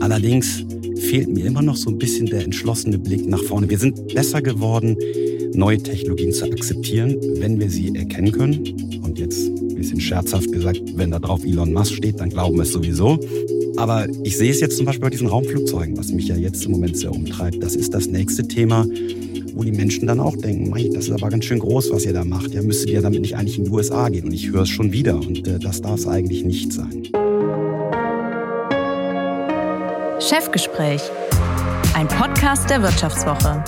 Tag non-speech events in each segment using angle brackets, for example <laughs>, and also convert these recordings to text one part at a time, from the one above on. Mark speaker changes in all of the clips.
Speaker 1: Allerdings fehlt mir immer noch so ein bisschen der entschlossene Blick nach vorne. Wir sind besser geworden, neue Technologien zu akzeptieren, wenn wir sie erkennen können. Und jetzt ein bisschen scherzhaft gesagt, wenn da drauf Elon Musk steht, dann glauben wir es sowieso. Aber ich sehe es jetzt zum Beispiel bei diesen Raumflugzeugen, was mich ja jetzt im Moment sehr umtreibt. Das ist das nächste Thema, wo die Menschen dann auch denken, Mei, das ist aber ganz schön groß, was ihr da macht. Ja, müsstet ihr damit nicht eigentlich in die USA gehen? Und ich höre es schon wieder und äh, das darf es eigentlich nicht sein.
Speaker 2: Chefgespräch, ein Podcast der Wirtschaftswoche.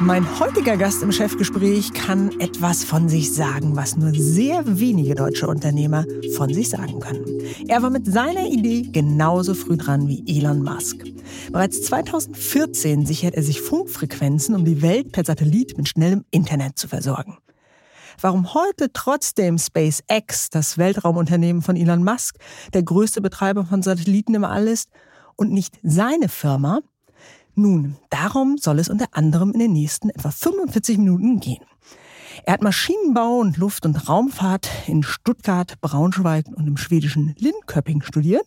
Speaker 3: Mein heutiger Gast im Chefgespräch kann etwas von sich sagen, was nur sehr wenige deutsche Unternehmer von sich sagen können. Er war mit seiner Idee genauso früh dran wie Elon Musk. Bereits 2014 sichert er sich Funkfrequenzen, um die Welt per Satellit mit schnellem Internet zu versorgen. Warum heute trotzdem SpaceX, das Weltraumunternehmen von Elon Musk, der größte Betreiber von Satelliten im All ist und nicht seine Firma, nun, darum soll es unter anderem in den nächsten etwa 45 Minuten gehen. Er hat Maschinenbau und Luft- und Raumfahrt in Stuttgart, Braunschweig und im schwedischen Linköping studiert,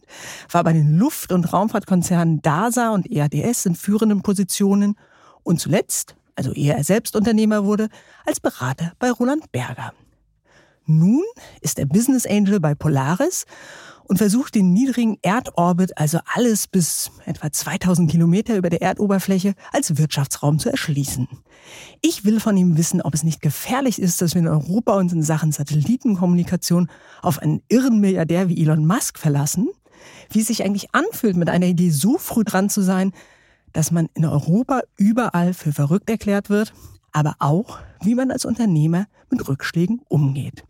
Speaker 3: war bei den Luft- und Raumfahrtkonzernen DASA und EADS in führenden Positionen und zuletzt, also ehe er selbst Unternehmer wurde, als Berater bei Roland Berger. Nun ist er Business Angel bei Polaris und versucht den niedrigen Erdorbit, also alles bis etwa 2000 Kilometer über der Erdoberfläche, als Wirtschaftsraum zu erschließen. Ich will von ihm wissen, ob es nicht gefährlich ist, dass wir in Europa uns in Sachen Satellitenkommunikation auf einen irren Milliardär wie Elon Musk verlassen, wie es sich eigentlich anfühlt, mit einer Idee so früh dran zu sein, dass man in Europa überall für verrückt erklärt wird, aber auch, wie man als Unternehmer mit Rückschlägen umgeht.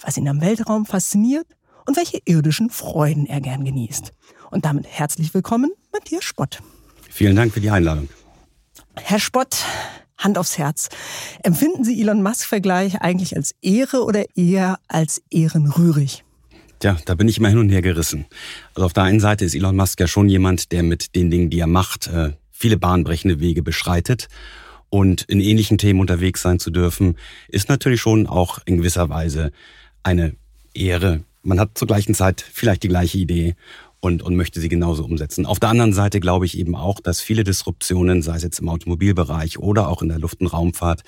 Speaker 3: Was ihn am Weltraum fasziniert und welche irdischen Freuden er gern genießt. Und damit herzlich willkommen, Matthias Spott.
Speaker 1: Vielen Dank für die Einladung.
Speaker 3: Herr Spott, Hand aufs Herz. Empfinden Sie Elon Musk-Vergleich eigentlich als Ehre oder eher als ehrenrührig?
Speaker 1: Tja, da bin ich immer hin und her gerissen. Also auf der einen Seite ist Elon Musk ja schon jemand, der mit den Dingen, die er macht, äh, viele bahnbrechende Wege beschreitet. Und in ähnlichen Themen unterwegs sein zu dürfen, ist natürlich schon auch in gewisser Weise eine Ehre, man hat zur gleichen Zeit vielleicht die gleiche Idee und, und möchte sie genauso umsetzen. Auf der anderen Seite glaube ich eben auch, dass viele Disruptionen, sei es jetzt im Automobilbereich oder auch in der Luft- und Raumfahrt,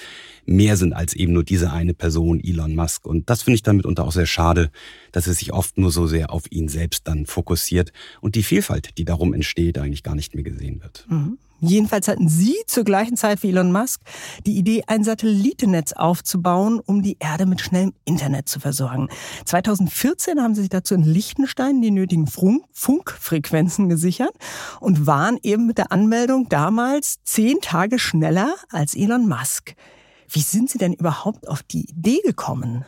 Speaker 1: mehr sind als eben nur diese eine Person, Elon Musk. Und das finde ich dann mitunter auch sehr schade, dass es sich oft nur so sehr auf ihn selbst dann fokussiert und die Vielfalt, die darum entsteht, eigentlich gar nicht mehr gesehen wird.
Speaker 3: Mhm. Jedenfalls hatten Sie zur gleichen Zeit wie Elon Musk die Idee, ein Satellitennetz aufzubauen, um die Erde mit schnellem Internet zu versorgen. 2014 haben Sie sich dazu in Liechtenstein die nötigen Funkfrequenzen gesichert und waren eben mit der Anmeldung damals zehn Tage schneller als Elon Musk. Wie sind Sie denn überhaupt auf die Idee gekommen?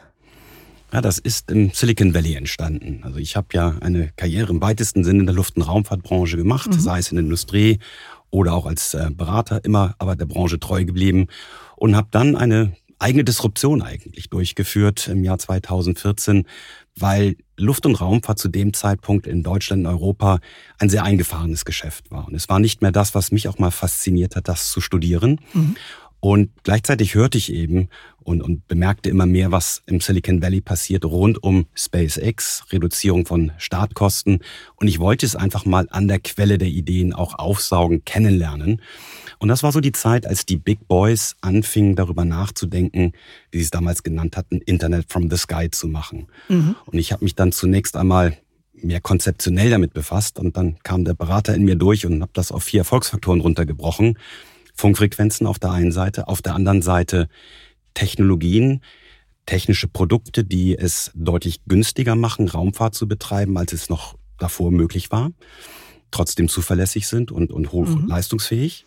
Speaker 1: Ja, das ist im Silicon Valley entstanden. Also ich habe ja eine Karriere im weitesten Sinne in der Luft- und Raumfahrtbranche gemacht, mhm. sei es in der Industrie oder auch als äh, Berater, immer aber der Branche treu geblieben und habe dann eine eigene Disruption eigentlich durchgeführt im Jahr 2014, weil Luft- und Raumfahrt zu dem Zeitpunkt in Deutschland und Europa ein sehr eingefahrenes Geschäft war. Und es war nicht mehr das, was mich auch mal fasziniert hat, das zu studieren. Mhm. Und gleichzeitig hörte ich eben und, und bemerkte immer mehr, was im Silicon Valley passiert rund um SpaceX, Reduzierung von Startkosten. Und ich wollte es einfach mal an der Quelle der Ideen auch aufsaugen, kennenlernen. Und das war so die Zeit, als die Big Boys anfingen, darüber nachzudenken, wie sie es damals genannt hatten, Internet from the Sky zu machen. Mhm. Und ich habe mich dann zunächst einmal mehr konzeptionell damit befasst und dann kam der Berater in mir durch und habe das auf vier Erfolgsfaktoren runtergebrochen. Funkfrequenzen auf der einen Seite, auf der anderen Seite Technologien, technische Produkte, die es deutlich günstiger machen, Raumfahrt zu betreiben, als es noch davor möglich war, trotzdem zuverlässig sind und, und hoch mhm. leistungsfähig.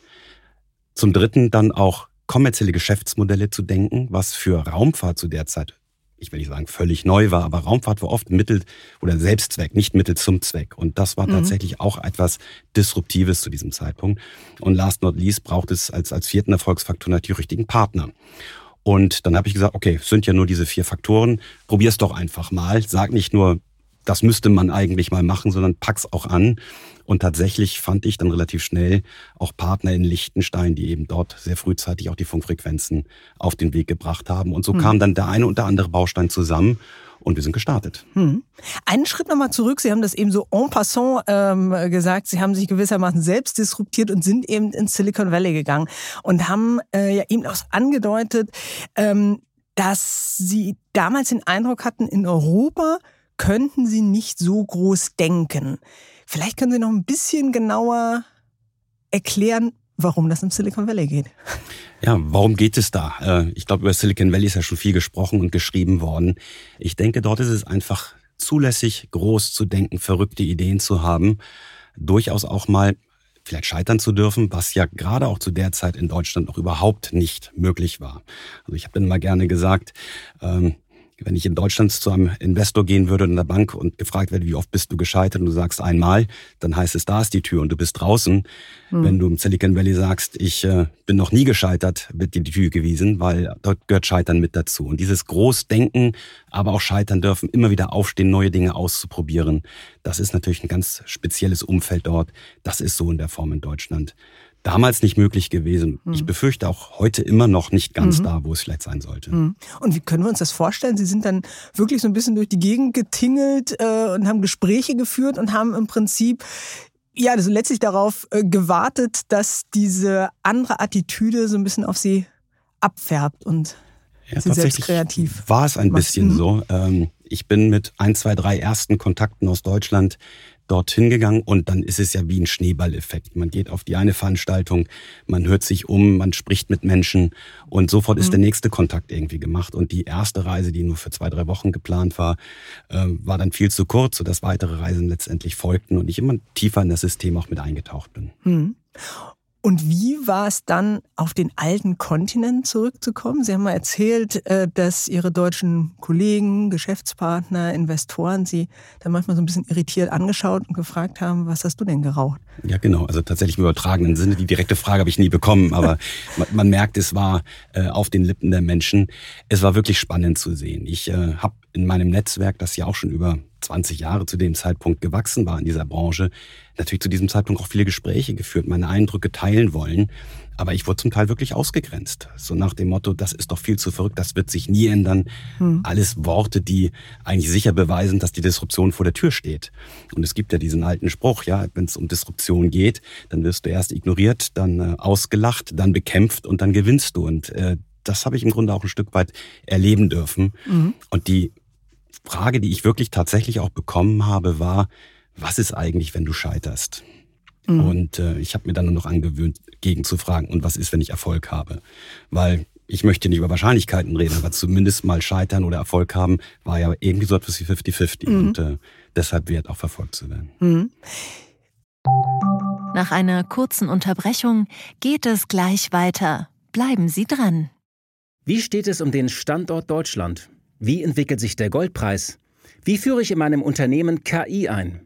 Speaker 1: Zum Dritten dann auch kommerzielle Geschäftsmodelle zu denken, was für Raumfahrt zu der Zeit ich will nicht sagen völlig neu war, aber Raumfahrt war oft Mittel oder Selbstzweck, nicht Mittel zum Zweck. Und das war mhm. tatsächlich auch etwas Disruptives zu diesem Zeitpunkt. Und last not least braucht es als, als vierten Erfolgsfaktor natürlich die richtigen Partner. Und dann habe ich gesagt, okay, es sind ja nur diese vier Faktoren, probier's doch einfach mal. Sag nicht nur, das müsste man eigentlich mal machen, sondern pack's auch an. Und tatsächlich fand ich dann relativ schnell auch Partner in Liechtenstein, die eben dort sehr frühzeitig auch die Funkfrequenzen auf den Weg gebracht haben. Und so hm. kam dann der eine und der andere Baustein zusammen und wir sind gestartet. Hm.
Speaker 3: Einen Schritt nochmal zurück. Sie haben das eben so en passant ähm, gesagt. Sie haben sich gewissermaßen selbst disruptiert und sind eben ins Silicon Valley gegangen und haben äh, ja eben auch angedeutet, ähm, dass Sie damals den Eindruck hatten, in Europa könnten Sie nicht so groß denken. Vielleicht können Sie noch ein bisschen genauer erklären, warum das im Silicon Valley geht.
Speaker 1: Ja, warum geht es da? Äh, ich glaube, über Silicon Valley ist ja schon viel gesprochen und geschrieben worden. Ich denke, dort ist es einfach zulässig, groß zu denken, verrückte Ideen zu haben, durchaus auch mal vielleicht scheitern zu dürfen, was ja gerade auch zu der Zeit in Deutschland noch überhaupt nicht möglich war. Also ich habe dann mal gerne gesagt, ähm, wenn ich in Deutschland zu einem Investor gehen würde in der Bank und gefragt werde, wie oft bist du gescheitert und du sagst einmal, dann heißt es, da ist die Tür und du bist draußen. Mhm. Wenn du im Silicon Valley sagst, ich äh, bin noch nie gescheitert, wird dir die Tür gewiesen, weil dort gehört Scheitern mit dazu. Und dieses Großdenken, aber auch Scheitern dürfen, immer wieder aufstehen, neue Dinge auszuprobieren, das ist natürlich ein ganz spezielles Umfeld dort. Das ist so in der Form in Deutschland damals nicht möglich gewesen. Mhm. Ich befürchte auch heute immer noch nicht ganz mhm. da, wo es vielleicht sein sollte. Mhm.
Speaker 3: Und wie können wir uns das vorstellen? Sie sind dann wirklich so ein bisschen durch die Gegend getingelt äh, und haben Gespräche geführt und haben im Prinzip ja, also letztlich darauf äh, gewartet, dass diese andere Attitüde so ein bisschen auf sie abfärbt und ja, sie selbst kreativ.
Speaker 1: War es ein macht. bisschen mhm. so. Ähm, ich bin mit ein, zwei, drei ersten Kontakten aus Deutschland dorthin gegangen und dann ist es ja wie ein Schneeballeffekt. Man geht auf die eine Veranstaltung, man hört sich um, man spricht mit Menschen und sofort ist mhm. der nächste Kontakt irgendwie gemacht. Und die erste Reise, die nur für zwei, drei Wochen geplant war, äh, war dann viel zu kurz, sodass weitere Reisen letztendlich folgten und ich immer tiefer in das System auch mit eingetaucht bin. Mhm.
Speaker 3: Und wie war es dann, auf den alten Kontinent zurückzukommen? Sie haben mal erzählt, äh, dass Ihre deutschen Kollegen, Geschäftspartner, Investoren Sie dann manchmal so ein bisschen irritiert angeschaut und gefragt haben, was hast du denn geraucht?
Speaker 1: Ja, genau. Also tatsächlich im übertragenen Sinne. Die direkte Frage habe ich nie bekommen, aber <laughs> man, merkt, es war äh, auf den Lippen der Menschen. Es war wirklich spannend zu sehen. Ich äh, habe in meinem Netzwerk, das ja auch schon über 20 Jahre zu dem Zeitpunkt gewachsen war in dieser Branche, natürlich zu diesem Zeitpunkt auch viele Gespräche geführt, meine Eindrücke teilen wollen. Aber ich wurde zum Teil wirklich ausgegrenzt. So nach dem Motto, das ist doch viel zu verrückt, das wird sich nie ändern. Hm. Alles Worte, die eigentlich sicher beweisen, dass die Disruption vor der Tür steht. Und es gibt ja diesen alten Spruch, ja, wenn es um Disruption geht, dann wirst du erst ignoriert, dann äh, ausgelacht, dann bekämpft und dann gewinnst du. Und äh, das habe ich im Grunde auch ein Stück weit erleben dürfen. Mhm. Und die Frage, die ich wirklich tatsächlich auch bekommen habe, war, was ist eigentlich, wenn du scheiterst? Mhm. Und äh, ich habe mir dann nur noch angewöhnt, gegen zu fragen, und was ist, wenn ich Erfolg habe? Weil ich möchte nicht über Wahrscheinlichkeiten reden, aber zumindest mal scheitern oder Erfolg haben, war ja irgendwie so etwas wie 50-50 mhm. und äh, deshalb wert auch verfolgt zu werden. Mhm.
Speaker 2: Nach einer kurzen Unterbrechung geht es gleich weiter. Bleiben Sie dran.
Speaker 4: Wie steht es um den Standort Deutschland? Wie entwickelt sich der Goldpreis? Wie führe ich in meinem Unternehmen KI ein?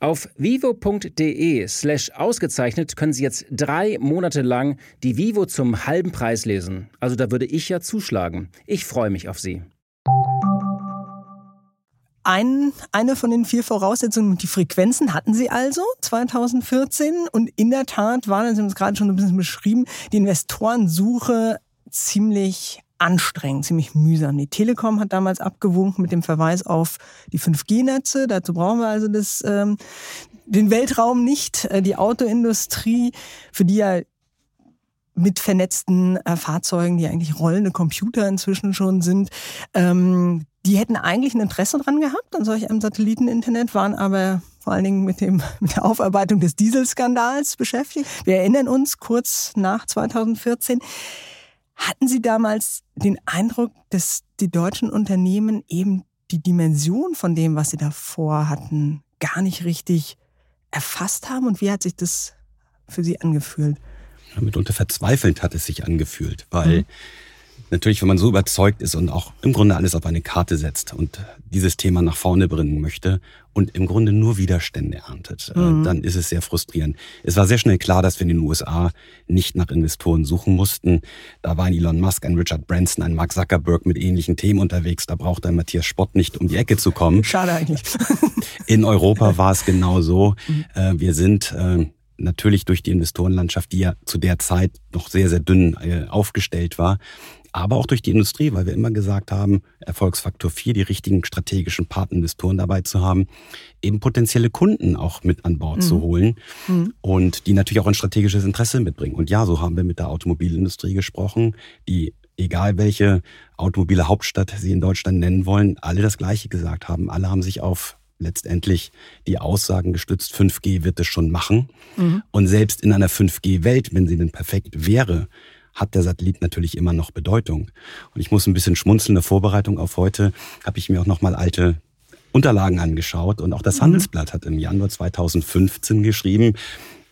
Speaker 4: Auf vivo.de slash ausgezeichnet können Sie jetzt drei Monate lang die Vivo zum halben Preis lesen. Also da würde ich ja zuschlagen. Ich freue mich auf Sie
Speaker 3: ein, eine von den vier Voraussetzungen. Die Frequenzen hatten sie also 2014 und in der Tat war, Sie haben es gerade schon ein bisschen beschrieben, die Investorensuche ziemlich anstrengend, ziemlich mühsam. Die Telekom hat damals abgewunken mit dem Verweis auf die 5G-Netze. Dazu brauchen wir also das, ähm, den Weltraum nicht. Äh, die Autoindustrie, für die ja mit vernetzten äh, Fahrzeugen, die eigentlich rollende Computer inzwischen schon sind, ähm, die hätten eigentlich ein Interesse dran gehabt an solch einem Satelliteninternet, waren aber vor allen Dingen mit, dem, <laughs> mit der Aufarbeitung des Dieselskandals beschäftigt. Wir erinnern uns kurz nach 2014. Hatten Sie damals den Eindruck, dass die deutschen Unternehmen eben die Dimension von dem, was sie davor hatten, gar nicht richtig erfasst haben? Und wie hat sich das für Sie angefühlt?
Speaker 1: Ja, mitunter verzweifelnd hat es sich angefühlt, weil mhm natürlich, wenn man so überzeugt ist und auch im Grunde alles auf eine Karte setzt und dieses Thema nach vorne bringen möchte und im Grunde nur Widerstände erntet, äh, mhm. dann ist es sehr frustrierend. Es war sehr schnell klar, dass wir in den USA nicht nach Investoren suchen mussten. Da war ein Elon Musk, ein Richard Branson, ein Mark Zuckerberg mit ähnlichen Themen unterwegs. Da braucht ein Matthias Spott nicht um die Ecke zu kommen.
Speaker 3: Schade eigentlich. <laughs>
Speaker 1: In Europa war es genau so. Mhm. Äh, wir sind äh, natürlich durch die Investorenlandschaft, die ja zu der Zeit noch sehr, sehr dünn aufgestellt war, aber auch durch die Industrie, weil wir immer gesagt haben, Erfolgsfaktor 4, die richtigen strategischen Partnerinvestoren dabei zu haben, eben potenzielle Kunden auch mit an Bord mhm. zu holen mhm. und die natürlich auch ein strategisches Interesse mitbringen. Und ja, so haben wir mit der Automobilindustrie gesprochen, die egal welche automobile Hauptstadt sie in Deutschland nennen wollen, alle das Gleiche gesagt haben. Alle haben sich auf letztendlich die Aussagen gestützt, 5G wird es schon machen. Mhm. Und selbst in einer 5G-Welt, wenn sie denn perfekt wäre, hat der Satellit natürlich immer noch Bedeutung. Und ich muss ein bisschen schmunzeln. In der Vorbereitung auf heute habe ich mir auch nochmal alte Unterlagen angeschaut und auch das mhm. Handelsblatt hat im Januar 2015 geschrieben,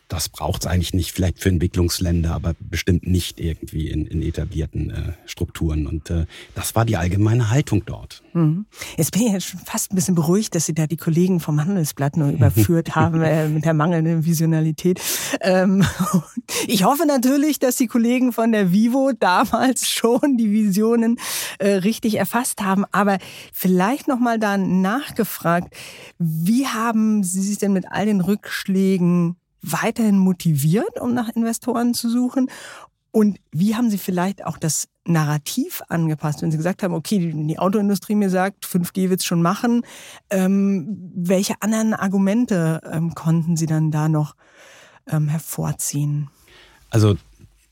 Speaker 1: das braucht es eigentlich nicht, vielleicht für Entwicklungsländer, aber bestimmt nicht irgendwie in, in etablierten äh, Strukturen. Und äh, das war die allgemeine Haltung dort.
Speaker 3: Mhm. Jetzt bin ich ja schon fast ein bisschen beruhigt, dass Sie da die Kollegen vom Handelsblatt nur <laughs> überführt haben äh, mit der mangelnden Visionalität. Ähm, <laughs> ich hoffe natürlich, dass die Kollegen von der Vivo damals schon die Visionen äh, richtig erfasst haben. Aber vielleicht nochmal da nachgefragt, wie haben Sie sich denn mit all den Rückschlägen weiterhin motiviert, um nach Investoren zu suchen? Und wie haben Sie vielleicht auch das Narrativ angepasst, wenn Sie gesagt haben, okay, die Autoindustrie mir sagt, 5G wird es schon machen. Ähm, welche anderen Argumente ähm, konnten Sie dann da noch ähm, hervorziehen?
Speaker 1: Also,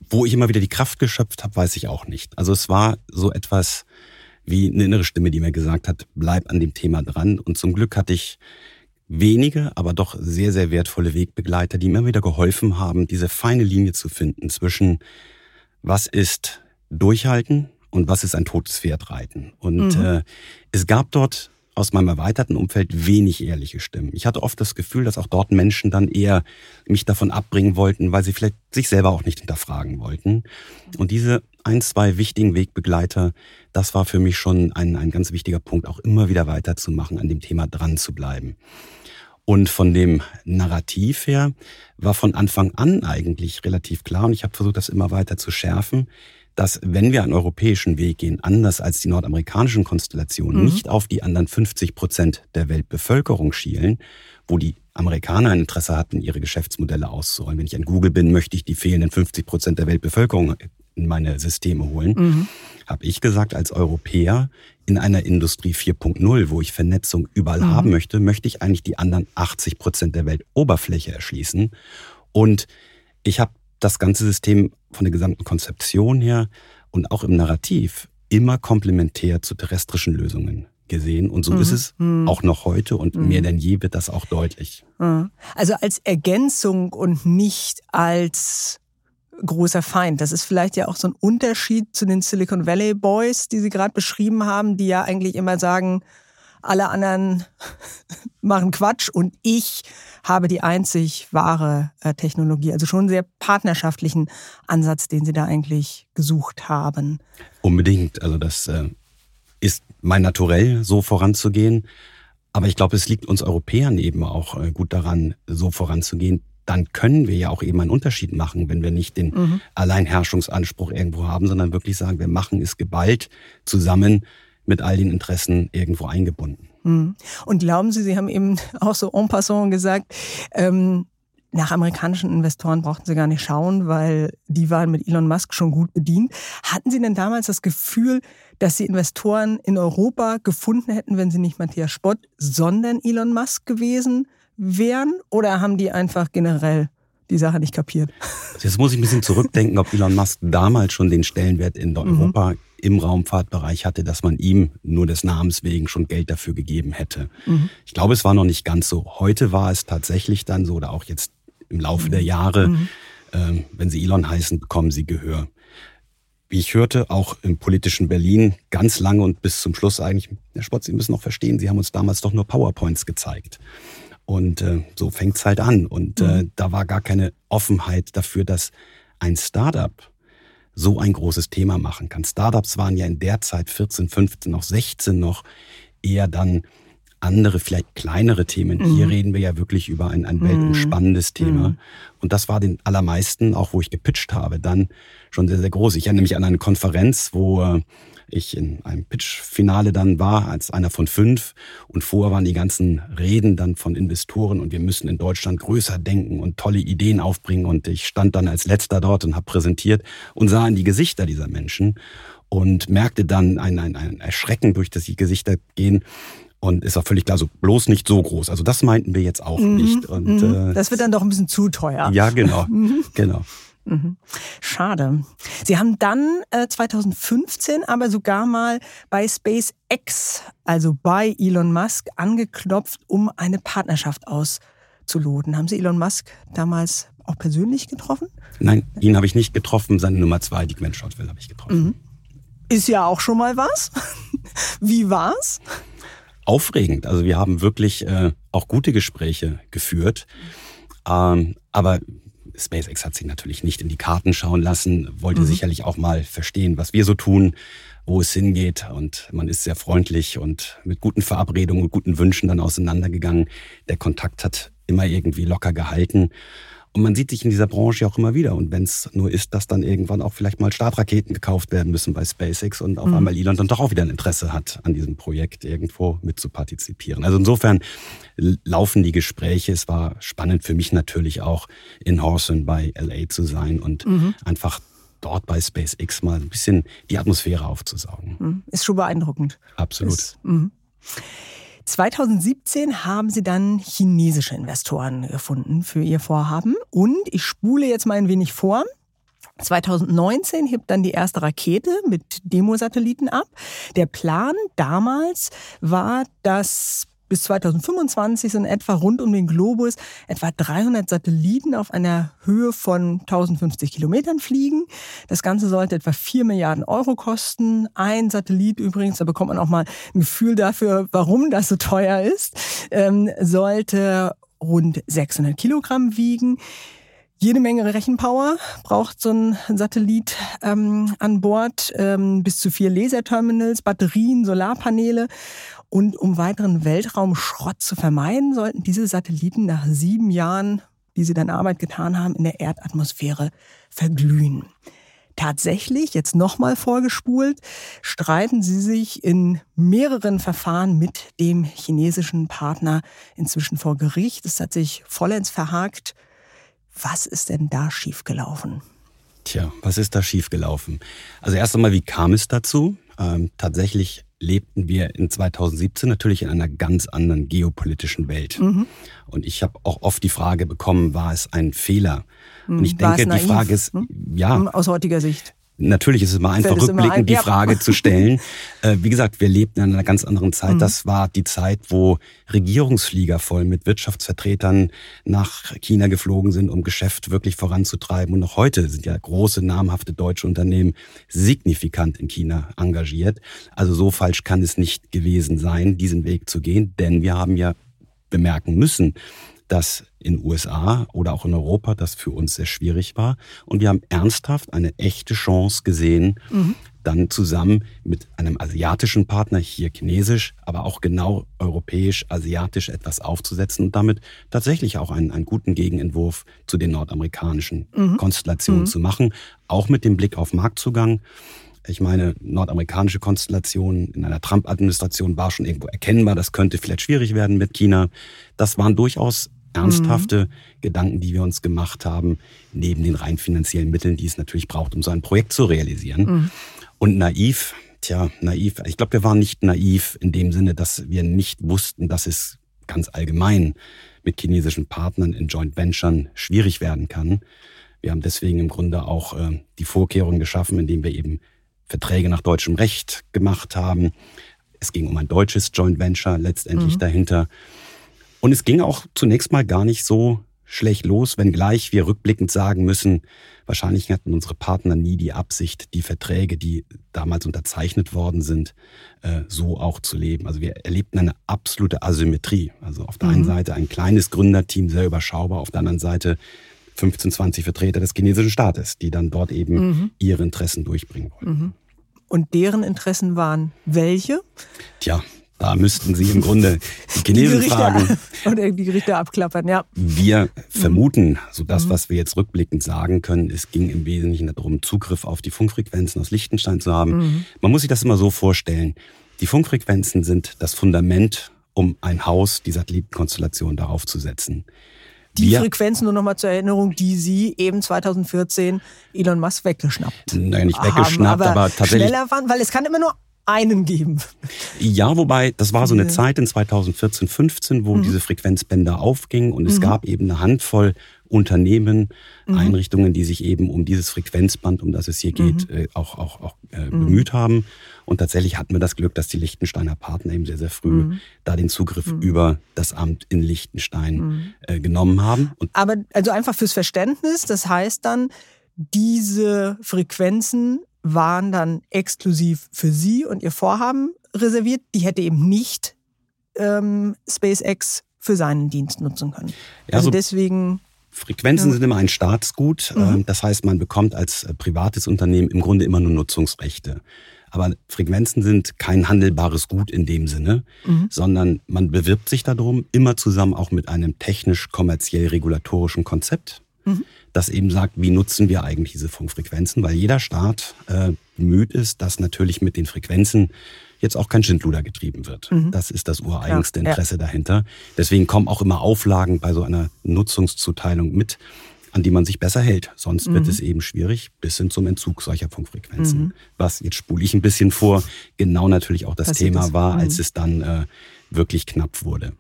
Speaker 1: wo ich immer wieder die Kraft geschöpft habe, weiß ich auch nicht. Also es war so etwas wie eine innere Stimme, die mir gesagt hat, bleib an dem Thema dran. Und zum Glück hatte ich wenige, aber doch sehr, sehr wertvolle Wegbegleiter, die mir immer wieder geholfen haben, diese feine Linie zu finden zwischen was ist Durchhalten und was ist ein totes Pferd reiten. Und mhm. äh, es gab dort aus meinem erweiterten Umfeld wenig ehrliche Stimmen. Ich hatte oft das Gefühl, dass auch dort Menschen dann eher mich davon abbringen wollten, weil sie vielleicht sich selber auch nicht hinterfragen wollten. Und diese ein, zwei wichtigen Wegbegleiter, das war für mich schon ein, ein ganz wichtiger Punkt, auch immer wieder weiterzumachen, an dem Thema dran zu bleiben. Und von dem Narrativ her war von Anfang an eigentlich relativ klar, und ich habe versucht, das immer weiter zu schärfen, dass wenn wir einen europäischen Weg gehen, anders als die nordamerikanischen Konstellationen, mhm. nicht auf die anderen 50 Prozent der Weltbevölkerung schielen, wo die Amerikaner ein Interesse hatten, ihre Geschäftsmodelle auszurollen. Wenn ich an Google bin, möchte ich die fehlenden 50 Prozent der Weltbevölkerung in meine Systeme holen, mhm. habe ich gesagt, als Europäer in einer Industrie 4.0, wo ich Vernetzung überall mhm. haben möchte, möchte ich eigentlich die anderen 80 Prozent der Weltoberfläche erschließen. Und ich habe das ganze System von der gesamten Konzeption her und auch im Narrativ immer komplementär zu terrestrischen Lösungen gesehen. Und so mhm. ist es mhm. auch noch heute und mhm. mehr denn je wird das auch deutlich.
Speaker 3: Mhm. Also als Ergänzung und nicht als großer Feind. Das ist vielleicht ja auch so ein Unterschied zu den Silicon Valley Boys, die Sie gerade beschrieben haben, die ja eigentlich immer sagen, alle anderen <laughs> machen Quatsch und ich habe die einzig wahre äh, Technologie. Also schon einen sehr partnerschaftlichen Ansatz, den Sie da eigentlich gesucht haben.
Speaker 1: Unbedingt. Also das äh, ist mein Naturell, so voranzugehen. Aber ich glaube, es liegt uns Europäern eben auch äh, gut daran, so voranzugehen. Dann können wir ja auch eben einen Unterschied machen, wenn wir nicht den mhm. Alleinherrschungsanspruch irgendwo haben, sondern wirklich sagen, wir machen es geballt zusammen mit all den Interessen irgendwo eingebunden.
Speaker 3: Mhm. Und glauben Sie, Sie haben eben <laughs> auch so en passant gesagt, ähm, nach amerikanischen Investoren brauchten Sie gar nicht schauen, weil die waren mit Elon Musk schon gut bedient. Hatten Sie denn damals das Gefühl, dass Sie Investoren in Europa gefunden hätten, wenn Sie nicht Matthias Spott, sondern Elon Musk gewesen wären? Oder haben die einfach generell die Sache nicht kapiert?
Speaker 1: Jetzt muss ich ein bisschen zurückdenken, ob Elon Musk damals schon den Stellenwert in mhm. Europa mhm im Raumfahrtbereich hatte, dass man ihm nur des Namens wegen schon Geld dafür gegeben hätte. Mhm. Ich glaube, es war noch nicht ganz so. Heute war es tatsächlich dann so, oder auch jetzt im Laufe mhm. der Jahre, äh, wenn sie Elon heißen, bekommen sie Gehör. Wie ich hörte, auch im politischen Berlin ganz lange und bis zum Schluss eigentlich, Herr Spott, Sie müssen noch verstehen, Sie haben uns damals doch nur PowerPoints gezeigt. Und äh, so fängt's halt an. Und äh, mhm. da war gar keine Offenheit dafür, dass ein Startup so ein großes Thema machen kann. Startups waren ja in der Zeit 14, 15, noch 16 noch eher dann andere, vielleicht kleinere Themen. Mhm. Hier reden wir ja wirklich über ein, ein weltumspannendes mhm. Thema. Mhm. Und das war den allermeisten, auch wo ich gepitcht habe, dann schon sehr, sehr groß. Ich erinnere mich an eine Konferenz, wo äh, ich in einem Pitch-Finale dann war, als einer von fünf. Und vorher waren die ganzen Reden dann von Investoren und wir müssen in Deutschland größer denken und tolle Ideen aufbringen. Und ich stand dann als letzter dort und habe präsentiert und sah in die Gesichter dieser Menschen und merkte dann ein, ein, ein Erschrecken durch das die Gesichter gehen. Und ist auch völlig klar, so bloß nicht so groß. Also das meinten wir jetzt auch mhm, nicht. Und,
Speaker 3: mhm. äh, das wird dann doch ein bisschen zu teuer.
Speaker 1: Ja, genau. <laughs> Mhm. genau.
Speaker 3: Mhm. Schade. Sie haben dann äh, 2015 aber sogar mal bei SpaceX, also bei Elon Musk, angeklopft, um eine Partnerschaft auszuloten. Haben Sie Elon Musk damals auch persönlich getroffen?
Speaker 1: Nein, ihn habe ich nicht getroffen. Seine Nummer zwei, die Gwen Shotwell, habe ich getroffen. Mhm.
Speaker 3: Ist ja auch schon mal was. <laughs> Wie war's?
Speaker 1: Aufregend. Also wir haben wirklich äh, auch gute Gespräche geführt. Ähm, aber SpaceX hat sich natürlich nicht in die Karten schauen lassen, wollte mhm. sicherlich auch mal verstehen, was wir so tun, wo es hingeht. Und man ist sehr freundlich und mit guten Verabredungen und guten Wünschen dann auseinandergegangen. Der Kontakt hat immer irgendwie locker gehalten. Und man sieht sich in dieser Branche auch immer wieder. Und wenn es nur ist, dass dann irgendwann auch vielleicht mal Startraketen gekauft werden müssen bei SpaceX und auf mhm. einmal Elon dann doch auch wieder ein Interesse hat, an diesem Projekt irgendwo mitzupartizipieren. Also insofern laufen die Gespräche. Es war spannend für mich natürlich auch in Horsen bei LA zu sein und mhm. einfach dort bei SpaceX mal ein bisschen die Atmosphäre aufzusaugen.
Speaker 3: Mhm. Ist schon beeindruckend.
Speaker 1: Absolut.
Speaker 3: Ist, mhm. 2017 haben sie dann chinesische Investoren gefunden für ihr Vorhaben. Und ich spule jetzt mal ein wenig vor. 2019 hebt dann die erste Rakete mit Demosatelliten ab. Der Plan damals war, dass bis 2025 sind etwa rund um den Globus etwa 300 Satelliten auf einer Höhe von 1050 Kilometern fliegen. Das Ganze sollte etwa 4 Milliarden Euro kosten. Ein Satellit übrigens, da bekommt man auch mal ein Gefühl dafür, warum das so teuer ist, ähm, sollte rund 600 Kilogramm wiegen. Jede Menge Rechenpower braucht so ein Satellit ähm, an Bord, ähm, bis zu vier Laserterminals, Batterien, Solarpaneele und um weiteren Weltraumschrott zu vermeiden, sollten diese Satelliten nach sieben Jahren, die sie dann Arbeit getan haben, in der Erdatmosphäre verglühen. Tatsächlich, jetzt nochmal vorgespult, streiten sie sich in mehreren Verfahren mit dem chinesischen Partner inzwischen vor Gericht. Es hat sich vollends verhakt. Was ist denn da schiefgelaufen?
Speaker 1: Tja, was ist da schiefgelaufen? Also erst einmal, wie kam es dazu? Ähm, tatsächlich lebten wir in 2017 natürlich in einer ganz anderen geopolitischen Welt. Mhm. Und ich habe auch oft die Frage bekommen, war es ein Fehler? Und mhm. ich denke, die Frage ist, hm? ja.
Speaker 3: Aus heutiger Sicht.
Speaker 1: Natürlich ist es mal einfach rückblickend, die Frage zu stellen. <laughs> Äh, wie gesagt, wir lebten in einer ganz anderen Zeit. Mhm. Das war die Zeit, wo Regierungsflieger voll mit Wirtschaftsvertretern nach China geflogen sind, um Geschäft wirklich voranzutreiben. Und noch heute sind ja große, namhafte deutsche Unternehmen signifikant in China engagiert. Also so falsch kann es nicht gewesen sein, diesen Weg zu gehen, denn wir haben ja bemerken müssen, dass in USA oder auch in Europa das für uns sehr schwierig war. Und wir haben ernsthaft eine echte Chance gesehen, mhm. dann zusammen mit einem asiatischen Partner, hier chinesisch, aber auch genau europäisch, asiatisch etwas aufzusetzen und damit tatsächlich auch einen, einen guten Gegenentwurf zu den nordamerikanischen mhm. Konstellationen mhm. zu machen, auch mit dem Blick auf Marktzugang. Ich meine, nordamerikanische Konstellation in einer Trump-Administration war schon irgendwo erkennbar. Das könnte vielleicht schwierig werden mit China. Das waren durchaus ernsthafte mhm. Gedanken, die wir uns gemacht haben, neben den rein finanziellen Mitteln, die es natürlich braucht, um so ein Projekt zu realisieren. Mhm. Und naiv, tja, naiv. Ich glaube, wir waren nicht naiv in dem Sinne, dass wir nicht wussten, dass es ganz allgemein mit chinesischen Partnern in Joint Venturen schwierig werden kann. Wir haben deswegen im Grunde auch äh, die Vorkehrungen geschaffen, indem wir eben Verträge nach deutschem Recht gemacht haben. Es ging um ein deutsches Joint Venture letztendlich mhm. dahinter. Und es ging auch zunächst mal gar nicht so schlecht los, wenngleich wir rückblickend sagen müssen, wahrscheinlich hatten unsere Partner nie die Absicht, die Verträge, die damals unterzeichnet worden sind, äh, so auch zu leben. Also wir erlebten eine absolute Asymmetrie. Also auf der mhm. einen Seite ein kleines Gründerteam, sehr überschaubar, auf der anderen Seite 15, 20 Vertreter des chinesischen Staates, die dann dort eben mhm. ihre Interessen durchbringen wollten. Mhm.
Speaker 3: Und deren Interessen waren welche?
Speaker 1: Tja, da müssten Sie im Grunde die Chinesen die fragen. <laughs>
Speaker 3: Oder die Gerichte abklappern, ja.
Speaker 1: Wir vermuten, so das, mhm. was wir jetzt rückblickend sagen können, es ging im Wesentlichen darum, Zugriff auf die Funkfrequenzen aus Liechtenstein zu haben. Mhm. Man muss sich das immer so vorstellen. Die Funkfrequenzen sind das Fundament, um ein Haus, die Satellitenkonstellation darauf zu setzen.
Speaker 3: Die wir, Frequenzen, nur nochmal zur Erinnerung, die Sie eben 2014 Elon Musk weggeschnappt
Speaker 1: Nein, nicht weggeschnappt, haben, aber, aber tatsächlich.
Speaker 3: Schneller waren, weil es kann immer nur einen geben.
Speaker 1: Ja, wobei, das war so eine Zeit in 2014, 15, wo mhm. diese Frequenzbänder aufgingen und es mhm. gab eben eine Handvoll Unternehmen, mhm. Einrichtungen, die sich eben um dieses Frequenzband, um das es hier geht, mhm. äh, auch, auch, auch äh, mhm. bemüht haben. Und tatsächlich hatten wir das Glück, dass die Liechtensteiner Partner eben sehr, sehr früh mhm. da den Zugriff über das Amt in Liechtenstein äh, genommen haben.
Speaker 3: Und Aber also einfach fürs Verständnis, das heißt dann, diese Frequenzen waren dann exklusiv für Sie und Ihr Vorhaben reserviert. Die hätte eben nicht ähm, SpaceX für seinen Dienst nutzen können. Ja, also, also deswegen.
Speaker 1: Frequenzen ja. sind immer ein Staatsgut. Mhm. Ähm, das heißt, man bekommt als äh, privates Unternehmen im Grunde immer nur Nutzungsrechte. Aber Frequenzen sind kein handelbares Gut in dem Sinne, mhm. sondern man bewirbt sich darum, immer zusammen auch mit einem technisch-kommerziell-regulatorischen Konzept. Mhm das eben sagt, wie nutzen wir eigentlich diese Funkfrequenzen, weil jeder Staat äh, bemüht ist, dass natürlich mit den Frequenzen jetzt auch kein Schindluder getrieben wird. Mhm. Das ist das ureigenste Interesse ja. dahinter. Deswegen kommen auch immer Auflagen bei so einer Nutzungszuteilung mit, an die man sich besser hält. Sonst mhm. wird es eben schwierig bis hin zum Entzug solcher Funkfrequenzen. Mhm. Was, jetzt spule ich ein bisschen vor, genau natürlich auch das Passiert Thema das? war, als mhm. es dann äh, wirklich knapp wurde.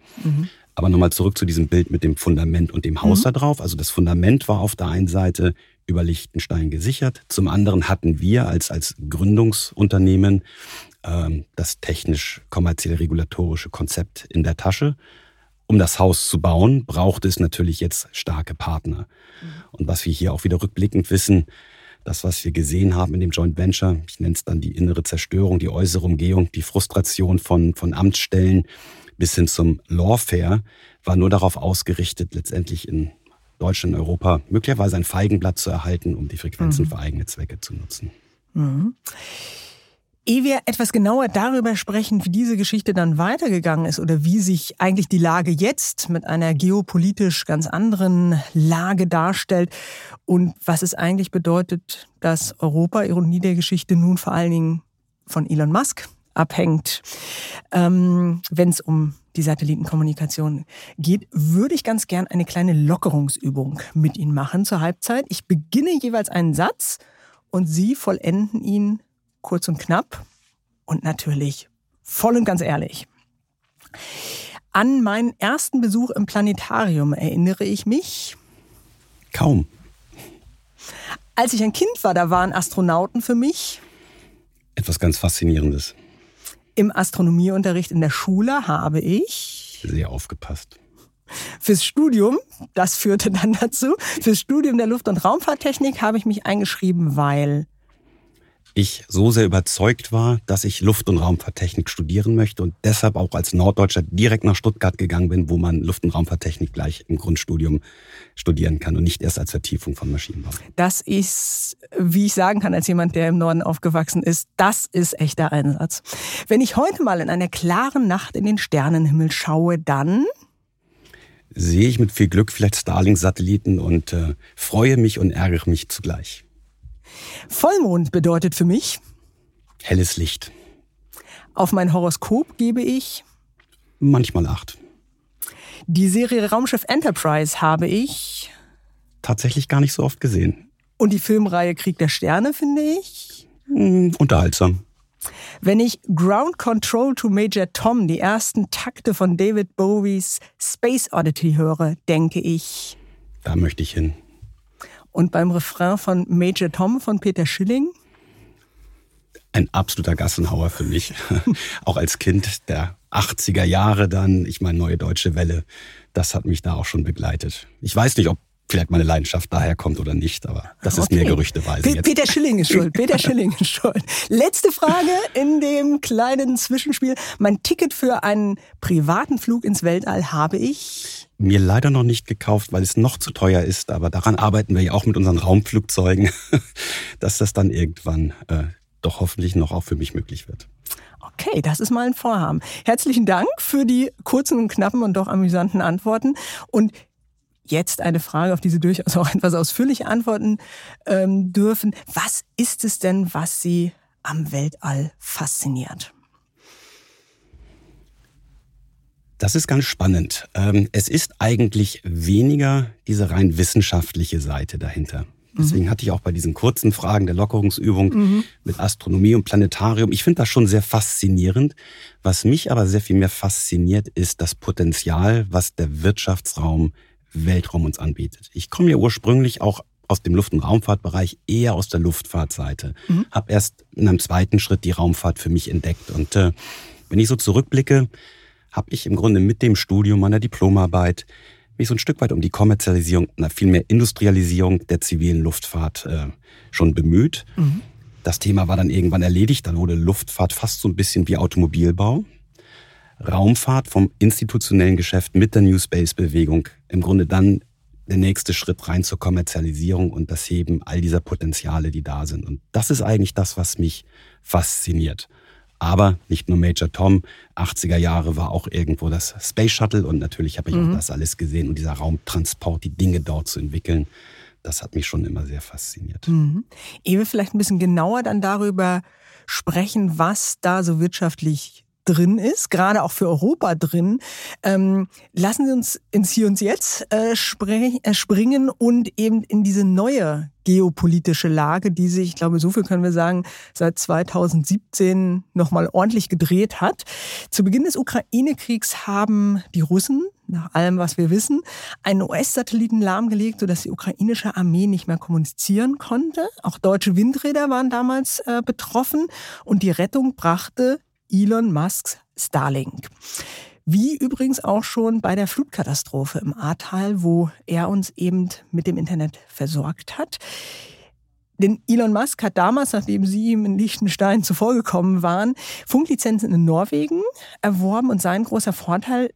Speaker 1: Aber nochmal zurück zu diesem Bild mit dem Fundament und dem Haus mhm. da drauf. Also das Fundament war auf der einen Seite über Liechtenstein gesichert. Zum anderen hatten wir als, als Gründungsunternehmen ähm, das technisch-kommerziell-regulatorische Konzept in der Tasche. Um das Haus zu bauen, braucht es natürlich jetzt starke Partner. Mhm. Und was wir hier auch wieder rückblickend wissen, das, was wir gesehen haben in dem Joint Venture, ich nenne es dann die innere Zerstörung, die äußere Umgehung, die Frustration von, von Amtsstellen, bis hin zum Lawfare war nur darauf ausgerichtet, letztendlich in Deutschland und Europa möglicherweise ein Feigenblatt zu erhalten, um die Frequenzen mhm. für eigene Zwecke zu nutzen.
Speaker 3: Mhm. Ehe wir etwas genauer darüber sprechen, wie diese Geschichte dann weitergegangen ist oder wie sich eigentlich die Lage jetzt mit einer geopolitisch ganz anderen Lage darstellt und was es eigentlich bedeutet, dass Europa, Ironie der Geschichte, nun vor allen Dingen von Elon Musk abhängt, ähm, wenn es um die Satellitenkommunikation geht, würde ich ganz gern eine kleine Lockerungsübung mit Ihnen machen zur Halbzeit. Ich beginne jeweils einen Satz und Sie vollenden ihn kurz und knapp und natürlich voll und ganz ehrlich. An meinen ersten Besuch im Planetarium erinnere ich mich.
Speaker 1: Kaum.
Speaker 3: Als ich ein Kind war, da waren Astronauten für mich.
Speaker 1: Etwas ganz Faszinierendes.
Speaker 3: Im Astronomieunterricht in der Schule habe ich
Speaker 1: sehr aufgepasst.
Speaker 3: Fürs Studium, das führte dann dazu, fürs Studium der Luft- und Raumfahrttechnik habe ich mich eingeschrieben, weil
Speaker 1: ich so sehr überzeugt war, dass ich Luft- und Raumfahrttechnik studieren möchte und deshalb auch als Norddeutscher direkt nach Stuttgart gegangen bin, wo man Luft- und Raumfahrttechnik gleich im Grundstudium studieren kann und nicht erst als Vertiefung von Maschinenbau.
Speaker 3: Das ist, wie ich sagen kann, als jemand, der im Norden aufgewachsen ist, das ist echter Einsatz. Wenn ich heute mal in einer klaren Nacht in den Sternenhimmel schaue, dann
Speaker 1: sehe ich mit viel Glück vielleicht Starlink-Satelliten und äh, freue mich und ärgere mich zugleich.
Speaker 3: Vollmond bedeutet für mich
Speaker 1: helles Licht.
Speaker 3: Auf mein Horoskop gebe ich
Speaker 1: manchmal acht.
Speaker 3: Die Serie Raumschiff Enterprise habe ich
Speaker 1: tatsächlich gar nicht so oft gesehen.
Speaker 3: Und die Filmreihe Krieg der Sterne finde ich
Speaker 1: hm, unterhaltsam.
Speaker 3: Wenn ich Ground Control to Major Tom, die ersten Takte von David Bowies Space Oddity höre, denke ich.
Speaker 1: Da möchte ich hin.
Speaker 3: Und beim Refrain von Major Tom von Peter Schilling?
Speaker 1: Ein absoluter Gassenhauer für mich. <laughs> Auch als Kind der 80er Jahre dann, ich meine, Neue Deutsche Welle. das hat mich da auch schon begleitet. Ich weiß nicht, ob vielleicht meine Leidenschaft daher kommt oder nicht, aber das ist
Speaker 3: Okay.
Speaker 1: mehr gerüchteweise jetzt.
Speaker 3: Peter Schilling ist schuld. Peter <laughs> Schilling ist schuld. Letzte Frage in dem kleinen Zwischenspiel. Mein Ticket für einen privaten Flug ins Weltall habe ich.
Speaker 1: Mir leider noch nicht gekauft, weil es noch zu teuer ist, aber daran arbeiten wir ja auch mit unseren Raumflugzeugen, <laughs> dass das dann irgendwann äh, doch hoffentlich noch auch für mich möglich wird.
Speaker 3: Okay, das ist mal ein Vorhaben. Herzlichen Dank für die kurzen und knappen und doch amüsanten Antworten. Und jetzt eine Frage, auf die Sie durchaus auch <laughs> etwas ausführlich antworten ähm, dürfen. Was ist es denn, was Sie am Weltall fasziniert?
Speaker 1: Das ist ganz spannend. Ähm, Es ist eigentlich weniger diese rein wissenschaftliche Seite dahinter. Deswegen hatte ich auch bei diesen kurzen Fragen der Lockerungsübung mit Astronomie und Planetarium, ich finde das schon sehr faszinierend. Was mich aber sehr viel mehr fasziniert, ist das Potenzial, was der Wirtschaftsraum Weltraum uns anbietet. Ich komme ja ursprünglich auch aus dem Luft- und Raumfahrtbereich, eher aus der Luftfahrtseite.
Speaker 3: Mhm.
Speaker 1: Habe erst in einem zweiten Schritt die Raumfahrt für mich entdeckt. Und äh, wenn ich so zurückblicke, habe ich im Grunde mit dem Studium meiner Diplomarbeit mich so ein Stück weit um die Kommerzialisierung, na vielmehr Industrialisierung der zivilen Luftfahrt äh, schon bemüht. Das Thema war dann irgendwann erledigt. Dann wurde Luftfahrt fast so ein bisschen wie Automobilbau. Raumfahrt vom institutionellen Geschäft mit der New Space-Bewegung im Grunde dann der nächste Schritt rein zur Kommerzialisierung und das Heben all dieser Potenziale, die da sind. Und das ist eigentlich das, was mich fasziniert. Aber nicht nur Major Tom, 80er Jahre war auch irgendwo das Space Shuttle und natürlich habe ich auch das alles gesehen und dieser Raumtransport, die Dinge dort zu entwickeln, das hat mich schon immer sehr fasziniert.
Speaker 3: Ewe, vielleicht ein bisschen genauer dann darüber sprechen, was da so wirtschaftlich drin ist, gerade auch für Europa drin. Ähm, lassen Sie uns ins Hier und Jetzt äh, äh, springen und eben in diese neue geopolitische Lage, die sich, ich glaube, so viel können wir sagen, seit 2017 nochmal ordentlich gedreht hat. Zu Beginn des Ukraine-Kriegs haben die Russen, nach allem, was wir wissen, einen US-Satelliten lahmgelegt, sodass die ukrainische Armee nicht mehr kommunizieren konnte. Auch deutsche Windräder waren damals äh, betroffen und die Rettung brachte Elon Musks Starlink. Wie übrigens auch schon bei der Flutkatastrophe im Ahrtal, wo er uns eben mit dem Internet versorgt hat. Denn Elon Musk hat damals, nachdem Sie ihm in Liechtenstein zuvorgekommen waren, Funklizenzen in Norwegen erworben und sein großer Vorteil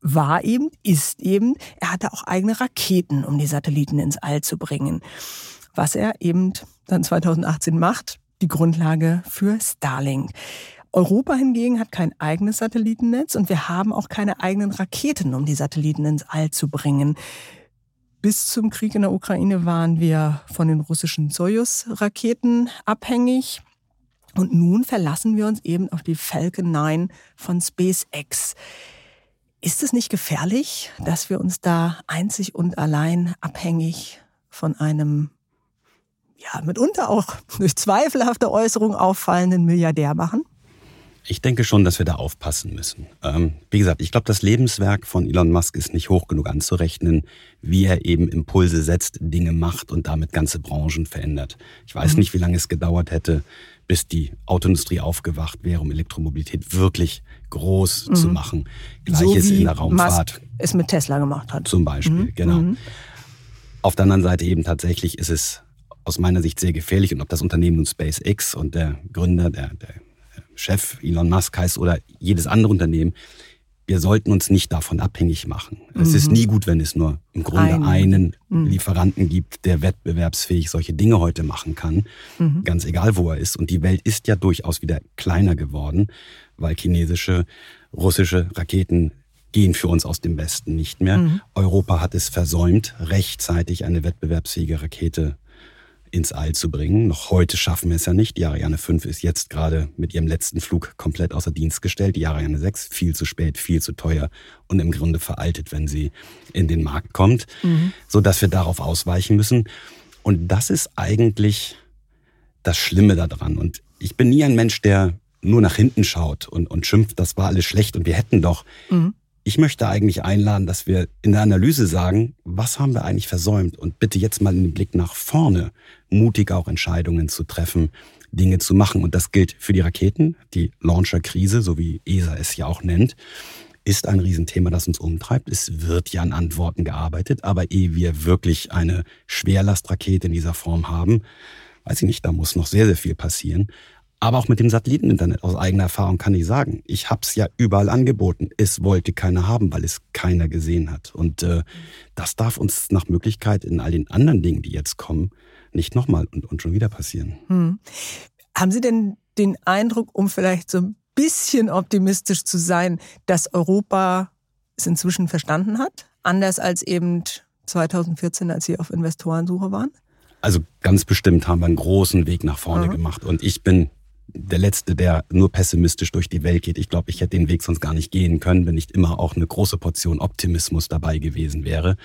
Speaker 3: war eben, ist eben, er hatte auch eigene Raketen, um die Satelliten ins All zu bringen. Was er eben dann 2018 macht, die Grundlage für Starlink. Europa hingegen hat kein eigenes Satellitennetz und wir haben auch keine eigenen Raketen, um die Satelliten ins All zu bringen. Bis zum Krieg in der Ukraine waren wir von den russischen Soyuz-Raketen abhängig. Und nun verlassen wir uns eben auf die Falcon 9 von SpaceX. Ist es nicht gefährlich, dass wir uns da einzig und allein abhängig von einem, ja, mitunter auch durch <laughs> zweifelhafte Äußerungen auffallenden Milliardär machen?
Speaker 1: Ich denke schon, dass wir da aufpassen müssen. Ähm, wie gesagt, ich glaube, das Lebenswerk von Elon Musk ist nicht hoch genug anzurechnen, wie er eben Impulse setzt, Dinge macht und damit ganze Branchen verändert. Ich weiß nicht, wie lange es gedauert hätte, bis die Autoindustrie aufgewacht wäre, um Elektromobilität wirklich groß zu machen. Gleiches
Speaker 3: so
Speaker 1: in der Raumfahrt.
Speaker 3: Musk es mit Tesla gemacht hat.
Speaker 1: Zum Beispiel, genau. Auf der anderen Seite eben tatsächlich ist es aus meiner Sicht sehr gefährlich und ob das Unternehmen nun SpaceX und der Gründer, der, der Chef Elon Musk heißt oder jedes andere Unternehmen, wir sollten uns nicht davon abhängig machen. Es ist nie gut, wenn es nur im Grunde
Speaker 3: Einen.
Speaker 1: einen, Lieferanten gibt, der wettbewerbsfähig solche Dinge heute machen kann, ganz egal wo er ist. Und die Welt ist ja durchaus wieder kleiner geworden, weil chinesische, russische Raketen gehen für uns aus dem Westen nicht mehr. Europa hat es versäumt, rechtzeitig eine wettbewerbsfähige Rakete ins All zu bringen. Noch heute schaffen wir es ja nicht. Die Ariane 5 ist jetzt gerade mit ihrem letzten Flug komplett außer Dienst gestellt. Die Ariane 6 viel zu spät, viel zu teuer und im Grunde veraltet, wenn sie in den Markt kommt, so dass wir darauf ausweichen müssen. Und das ist eigentlich das Schlimme daran. Und ich bin nie ein Mensch, der nur nach hinten schaut und, und schimpft, das war alles schlecht und wir hätten doch. Ich möchte eigentlich einladen, dass wir in der Analyse sagen, was haben wir eigentlich versäumt und bitte jetzt mal den Blick nach vorne, mutig auch Entscheidungen zu treffen, Dinge zu machen. Und das gilt für die Raketen, die Launcher-Krise, so wie ESA es ja auch nennt. ist ein Riesenthema, das uns umtreibt. Es wird ja an Antworten gearbeitet, aber ehe wir wirklich eine Schwerlastrakete in dieser Form haben, weiß ich nicht, da muss noch sehr, sehr viel passieren. Aber auch mit dem Satelliteninternet aus eigener Erfahrung kann ich sagen, ich habe es ja überall angeboten. Es wollte keiner haben, weil es keiner gesehen hat. Und äh, das darf uns nach Möglichkeit in all den anderen Dingen, die jetzt kommen, nicht nochmal und, und schon wieder passieren. Hm.
Speaker 3: Haben Sie denn den Eindruck, um vielleicht so ein bisschen optimistisch zu sein, dass Europa es inzwischen verstanden hat? Anders als eben 2014, als Sie auf Investorensuche waren?
Speaker 1: Also ganz bestimmt haben wir einen großen Weg nach vorne mhm. gemacht. Und ich bin der Letzte, der nur pessimistisch durch die Welt geht. Ich glaube, ich hätte den Weg sonst gar nicht gehen können, wenn nicht immer auch eine große Portion Optimismus dabei gewesen wäre.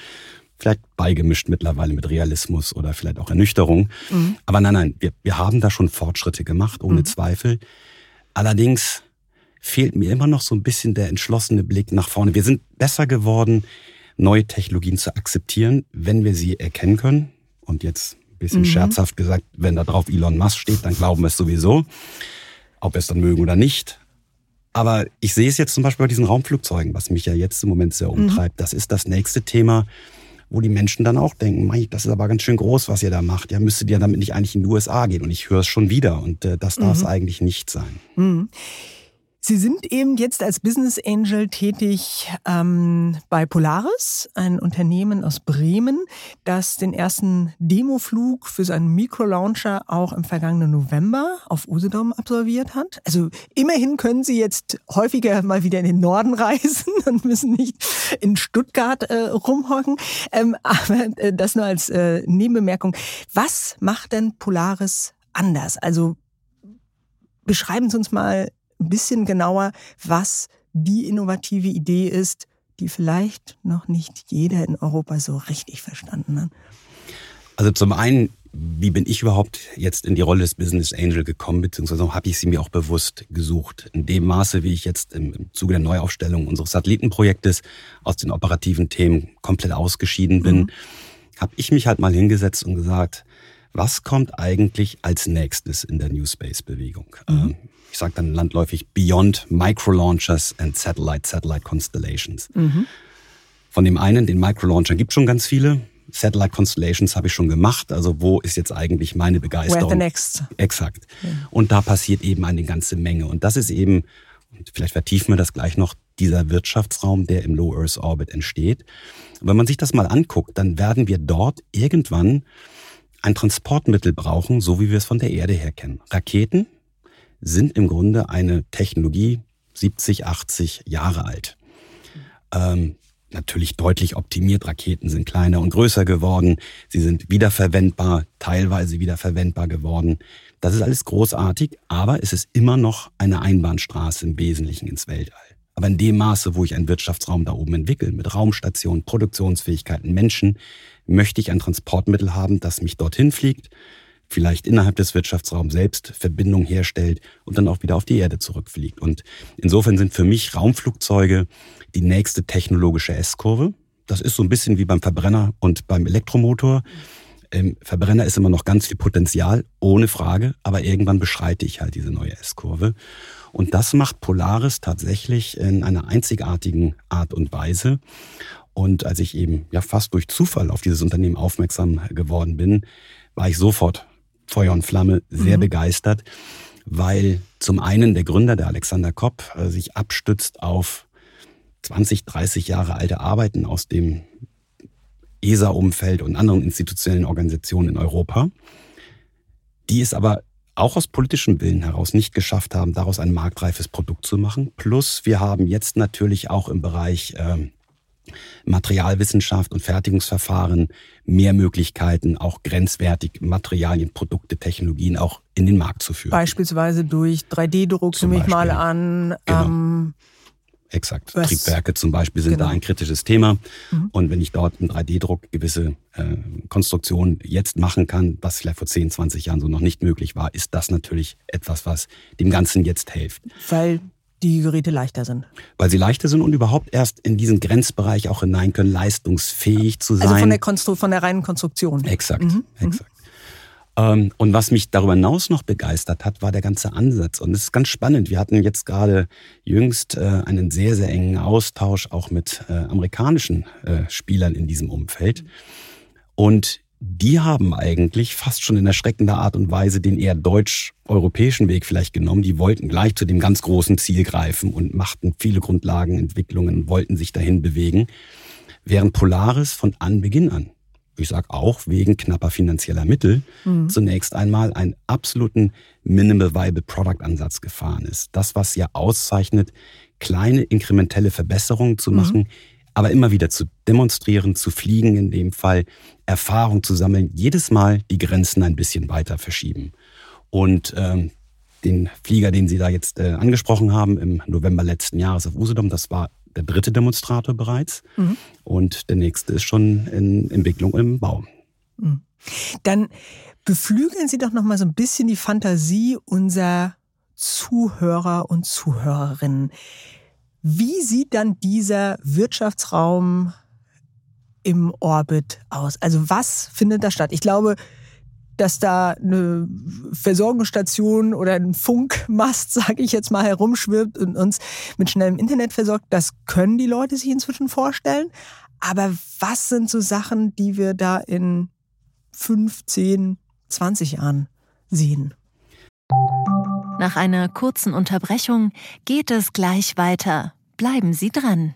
Speaker 1: Vielleicht beigemischt mittlerweile mit Realismus oder vielleicht auch Ernüchterung. Mhm. Aber nein, nein, wir, wir haben da schon Fortschritte gemacht, ohne mhm. Zweifel. Allerdings fehlt mir immer noch so ein bisschen der entschlossene Blick nach vorne. Wir sind besser geworden, neue Technologien zu akzeptieren, wenn wir sie erkennen können. Und jetzt bisschen mhm. scherzhaft gesagt, wenn da drauf Elon Musk steht, dann glauben wir es sowieso, ob wir es dann mögen oder nicht. Aber ich sehe es jetzt zum Beispiel bei diesen Raumflugzeugen, was mich ja jetzt im Moment sehr mhm. umtreibt. Mhm. Das ist das nächste Thema, wo die Menschen dann auch denken, Mei, das ist aber ganz schön groß, was ihr da macht. Ja, müsstet ihr damit nicht eigentlich in die USA gehen? Und ich höre es schon wieder und äh, das darf es mhm. eigentlich nicht sein.
Speaker 3: Sie sind eben jetzt als Business Angel tätig ähm, bei Polaris, ein Unternehmen aus Bremen, das den ersten Demoflug für seinen Mikrolauncher auch im vergangenen November auf Usedom absolviert hat. Also immerhin können Sie jetzt häufiger mal wieder in den Norden <laughs> reisen und müssen nicht in Stuttgart äh, rumhocken. Ähm, <laughs> aber äh, das nur als äh, Nebenbemerkung. Was macht denn Polaris anders? Also beschreiben Sie uns mal ein bisschen genauer, was die innovative Idee ist, die vielleicht noch nicht jeder in Europa so richtig verstanden hat.
Speaker 1: Also zum einen, wie bin ich überhaupt jetzt in die Rolle des Business Angel gekommen, beziehungsweise habe ich sie mir auch bewusst gesucht. In dem Maße, wie ich jetzt im, Zuge der Neuaufstellung unseres Satellitenprojektes aus den operativen Themen komplett ausgeschieden bin, mhm. habe ich mich halt mal hingesetzt und gesagt, was kommt eigentlich als nächstes in der New Space-Bewegung? Mhm. Ähm, ich sage dann landläufig Beyond Microlaunchers and Satellite Satellite Constellations. Mhm. Von dem einen, den Microlauncher gibt schon ganz viele. Satellite Constellations habe ich schon gemacht. Also wo ist jetzt eigentlich meine Begeisterung?
Speaker 3: Where the next?
Speaker 1: Exakt. Ja. Und da passiert eben eine ganze Menge. Und das ist eben, vielleicht vertiefen wir das gleich noch, dieser Wirtschaftsraum, der im Low Earth Orbit entsteht. wenn man sich das mal anguckt, dann werden wir dort irgendwann ein Transportmittel brauchen, so wie wir es von der Erde her kennen. Raketen sind im Grunde eine Technologie 70, 80 Jahre alt. Ähm, natürlich deutlich optimiert. Raketen sind kleiner und größer geworden. Sie sind wiederverwendbar, teilweise wiederverwendbar geworden. Das ist alles großartig, aber es ist immer noch eine Einbahnstraße im Wesentlichen ins Weltall. Aber in dem Maße, wo ich einen Wirtschaftsraum da oben entwickle, mit Raumstationen, Produktionsfähigkeiten, Menschen, möchte ich ein Transportmittel haben, das mich dorthin fliegt, vielleicht innerhalb des Wirtschaftsraums selbst Verbindung herstellt und dann auch wieder auf die Erde zurückfliegt. Und insofern sind für mich Raumflugzeuge die nächste technologische S-Kurve. Das ist so ein bisschen wie beim Verbrenner und beim Elektromotor. Im Verbrenner ist immer noch ganz viel Potenzial, ohne Frage, aber irgendwann beschreite ich halt diese neue S-Kurve. Und das macht Polaris tatsächlich in einer einzigartigen Art und Weise. Und als ich eben ja fast durch Zufall auf dieses Unternehmen aufmerksam geworden bin, war ich sofort Feuer und Flamme sehr mhm. begeistert, weil zum einen der Gründer, der Alexander Kopp, äh, sich abstützt auf 20, 30 Jahre alte Arbeiten aus dem ESA-Umfeld und anderen institutionellen Organisationen in Europa, die es aber auch aus politischem Willen heraus nicht geschafft haben, daraus ein marktreifes Produkt zu machen. Plus wir haben jetzt natürlich auch im Bereich äh, Materialwissenschaft und Fertigungsverfahren mehr Möglichkeiten, auch grenzwertig Materialien, Produkte, Technologien auch in den Markt zu führen.
Speaker 3: Beispielsweise durch 3D-Druck, nehme ich mal an.
Speaker 1: Genau. Ähm, Exakt. Was? Triebwerke zum Beispiel sind genau. da ein kritisches Thema. Mhm. Und wenn ich dort im 3D-Druck gewisse äh, Konstruktionen jetzt machen kann, was vielleicht vor 10, 20 Jahren so noch nicht möglich war, ist das natürlich etwas, was dem Ganzen jetzt hilft.
Speaker 3: Weil die Geräte leichter sind.
Speaker 1: Weil sie leichter sind und überhaupt erst in diesen Grenzbereich auch hinein können, leistungsfähig zu sein.
Speaker 3: Also von der, Konstru von der reinen Konstruktion.
Speaker 1: Exakt, mhm. mhm. exakt. Ähm, und was mich darüber hinaus noch begeistert hat, war der ganze Ansatz. Und es ist ganz spannend. Wir hatten jetzt gerade jüngst äh, einen sehr, sehr engen Austausch auch mit äh, amerikanischen äh, Spielern in diesem Umfeld. Und die haben eigentlich fast schon in erschreckender Art und Weise den eher deutsch-europäischen Weg vielleicht genommen. Die wollten gleich zu dem ganz großen Ziel greifen und machten viele Grundlagenentwicklungen, wollten sich dahin bewegen. Während Polaris von Anbeginn an ich sage auch wegen knapper finanzieller Mittel, mhm. zunächst einmal einen absoluten Minimal Viable Product Ansatz gefahren ist. Das, was ja auszeichnet, kleine inkrementelle Verbesserungen zu machen, mhm. aber immer wieder zu demonstrieren, zu fliegen in dem Fall, Erfahrung zu sammeln, jedes Mal die Grenzen ein bisschen weiter verschieben. Und ähm, den Flieger, den Sie da jetzt äh, angesprochen haben, im November letzten Jahres auf Usedom, das war der dritte Demonstrator bereits. Mhm. Und der nächste ist schon in Entwicklung im Bau.
Speaker 3: Mhm. Dann beflügeln Sie doch noch mal so ein bisschen die Fantasie unserer Zuhörer und Zuhörerinnen. Wie sieht dann dieser Wirtschaftsraum im Orbit aus? Also was findet da statt? Ich glaube, dass da eine Versorgungsstation oder ein Funkmast, <laughs> sage ich jetzt mal, herumschwirbt und uns mit schnellem Internet versorgt, das können die Leute sich inzwischen vorstellen. Aber was sind so Sachen, die wir da in 15, 20 Jahren sehen?
Speaker 2: Nach einer kurzen Unterbrechung geht es gleich weiter. Bleiben Sie dran.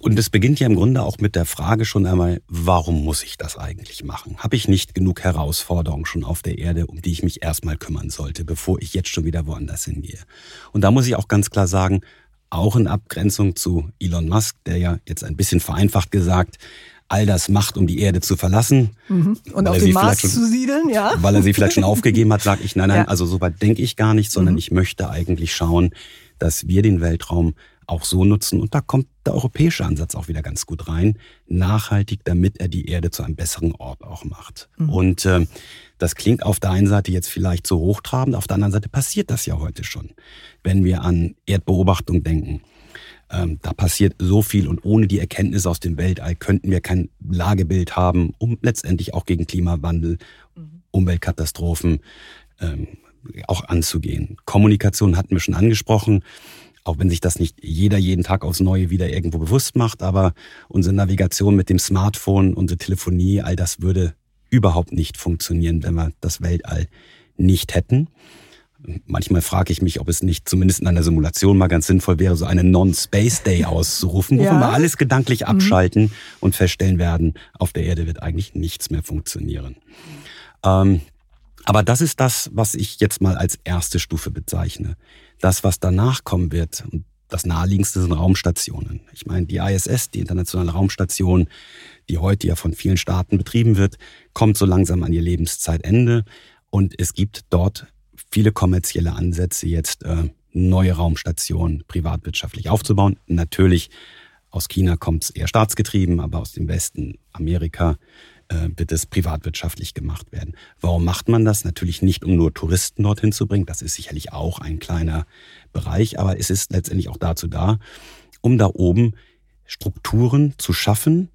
Speaker 1: Und es beginnt ja im Grunde auch mit der Frage schon einmal, warum muss ich das eigentlich machen? Habe ich nicht genug Herausforderungen schon auf der Erde, um die ich mich erstmal kümmern sollte, bevor ich jetzt schon wieder woanders hingehe? Und da muss ich auch ganz klar sagen, auch in Abgrenzung zu Elon Musk, der ja jetzt ein bisschen vereinfacht gesagt all das macht, um die Erde zu verlassen.
Speaker 3: Mhm. Und auf den Mars schon, zu siedeln, ja.
Speaker 1: Weil er sie vielleicht schon aufgegeben hat, sage ich, nein, nein, <laughs> ja. also so weit denke ich gar nicht, sondern mhm. ich möchte eigentlich schauen, dass wir den Weltraum auch so nutzen. Und da kommt der europäische Ansatz auch wieder ganz gut rein. Nachhaltig, damit er die Erde zu einem besseren Ort auch macht. Mhm. Und äh, das klingt auf der einen Seite jetzt vielleicht so hochtrabend, auf der anderen Seite passiert das ja heute schon. Wenn wir an Erdbeobachtung denken, ähm, da passiert so viel und ohne die Erkenntnis aus dem Weltall könnten wir kein Lagebild haben, um letztendlich auch gegen Klimawandel, mhm. Umweltkatastrophen ähm, auch anzugehen. Kommunikation hatten wir schon angesprochen auch wenn sich das nicht jeder jeden Tag aufs Neue wieder irgendwo bewusst macht, aber unsere Navigation mit dem Smartphone, unsere Telefonie, all das würde überhaupt nicht funktionieren, wenn wir das Weltall nicht hätten. Manchmal frage ich mich, ob es nicht zumindest in einer Simulation mal ganz sinnvoll wäre, so einen Non-Space Day auszurufen, wo ja. wir alles gedanklich mhm. abschalten mhm. und feststellen werden, auf der Erde wird eigentlich nichts mehr funktionieren. Ähm, aber das ist das, was ich jetzt mal als erste Stufe bezeichne das, was danach kommen wird, und das naheliegendste sind Raumstationen. Ich meine, die ISS, die internationale Raumstation, die heute ja von vielen Staaten betrieben wird, kommt so langsam an ihr Lebenszeitende. Und es gibt dort viele kommerzielle Ansätze, jetzt äh, neue Raumstationen privatwirtschaftlich aufzubauen. Natürlich aus China kommt es eher staatsgetrieben, aber aus dem Westen, Amerika, wird es privatwirtschaftlich gemacht werden. Warum macht man das? Natürlich nicht, um nur Touristen dorthin zu bringen. Das ist sicherlich auch ein kleiner Bereich, aber es ist letztendlich auch dazu da, um da oben Strukturen zu schaffen,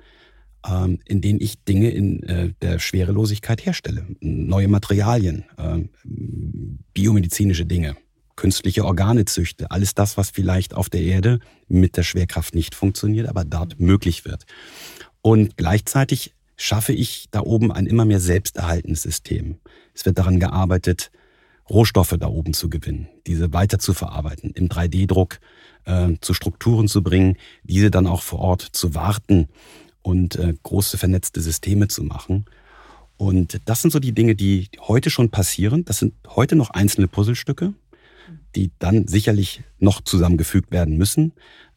Speaker 1: ähm, in denen ich Dinge in äh, der Schwerelosigkeit herstelle. Neue Materialien, ähm, biomedizinische Dinge, künstliche Organe züchte. Alles das, was vielleicht auf der Erde mit der Schwerkraft nicht funktioniert, aber dort möglich wird. Und gleichzeitig schaffe ich da oben ein immer mehr selbsterhaltendes System. Es wird daran gearbeitet, Rohstoffe da oben zu gewinnen, diese weiter zu verarbeiten, im 3D-Druck äh, zu Strukturen zu bringen, diese dann auch vor Ort zu warten und äh, große vernetzte Systeme zu machen. Und das sind so die Dinge, die heute schon passieren. Das sind heute noch einzelne Puzzlestücke, die dann sicherlich noch zusammengefügt werden müssen.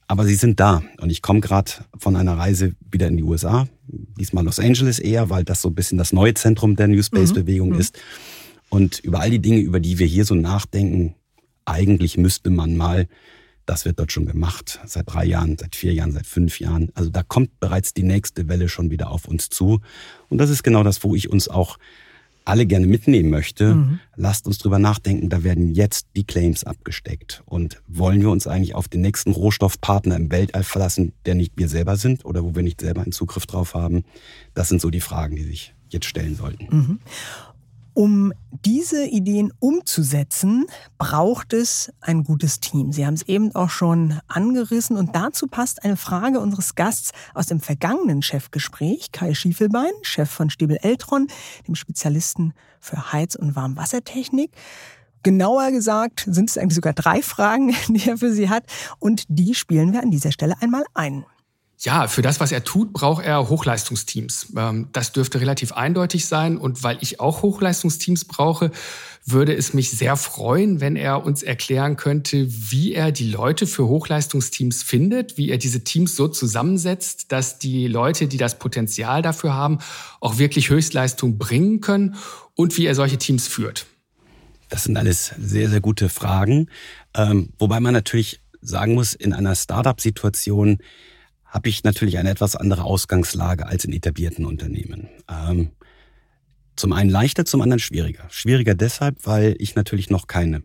Speaker 1: Aber sie sind da. Und ich komme gerade von einer Reise wieder in die USA. Diesmal Los Angeles eher, weil das so ein bisschen das neue Zentrum der New Space-Bewegung mhm. ist. Und über all die Dinge, über die wir hier so nachdenken, eigentlich müsste man mal, das wird dort schon gemacht, seit drei Jahren, seit vier Jahren, seit fünf Jahren. Also da kommt bereits die nächste Welle schon wieder auf uns zu. Und das ist genau das, wo ich uns auch alle gerne mitnehmen möchte. Mhm. Lasst uns drüber nachdenken, da werden jetzt die Claims abgesteckt. Und wollen wir uns eigentlich auf den nächsten Rohstoffpartner im Weltall verlassen, der nicht wir selber sind oder wo wir nicht selber einen Zugriff drauf haben? Das sind so die Fragen, die sich jetzt stellen sollten.
Speaker 3: Mhm. Um diese Ideen umzusetzen, braucht es ein gutes Team. Sie haben es eben auch schon angerissen und dazu passt eine Frage unseres Gasts aus dem vergangenen Chefgespräch, Kai Schiefelbein, Chef von Stiebel Eltron, dem Spezialisten für Heiz- und Warmwassertechnik. Genauer gesagt sind es eigentlich sogar drei Fragen, <laughs> die er für Sie hat und die spielen wir an dieser Stelle einmal ein.
Speaker 5: Ja, für das, was er tut, braucht er Hochleistungsteams. Ähm, das dürfte relativ eindeutig sein. Und weil ich auch Hochleistungsteams brauche, würde es mich sehr freuen, wenn er uns erklären könnte, wie er die Leute für Hochleistungsteams findet, wie er diese Teams so zusammensetzt, dass die Leute, die das Potenzial dafür haben, auch wirklich Höchstleistung bringen können und wie er solche Teams führt.
Speaker 1: Das sind alles sehr, sehr gute Fragen. Ähm, wobei man natürlich sagen muss, in einer Startup-Situation habe ich natürlich eine etwas andere Ausgangslage als in etablierten Unternehmen. Ähm, zum einen leichter, zum anderen schwieriger. Schwieriger deshalb, weil ich natürlich noch keine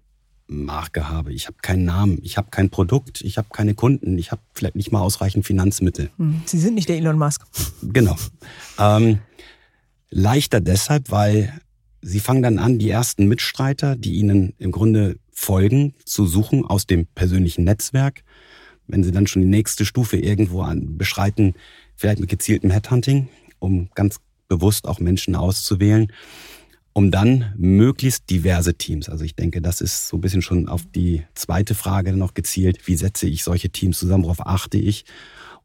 Speaker 1: Marke habe. Ich habe keinen Namen, ich habe kein Produkt, ich habe keine Kunden, ich habe vielleicht nicht mal ausreichend Finanzmittel.
Speaker 3: Hm, Sie sind nicht der Elon Musk.
Speaker 1: Genau. Ähm, leichter deshalb, weil Sie fangen dann an, die ersten Mitstreiter, die Ihnen im Grunde folgen, zu suchen aus dem persönlichen Netzwerk wenn sie dann schon die nächste Stufe irgendwo an, beschreiten, vielleicht mit gezieltem Headhunting, um ganz bewusst auch Menschen auszuwählen, um dann möglichst diverse Teams. Also ich denke, das ist so ein bisschen schon auf die zweite Frage noch gezielt. Wie setze ich solche Teams zusammen? Worauf achte ich?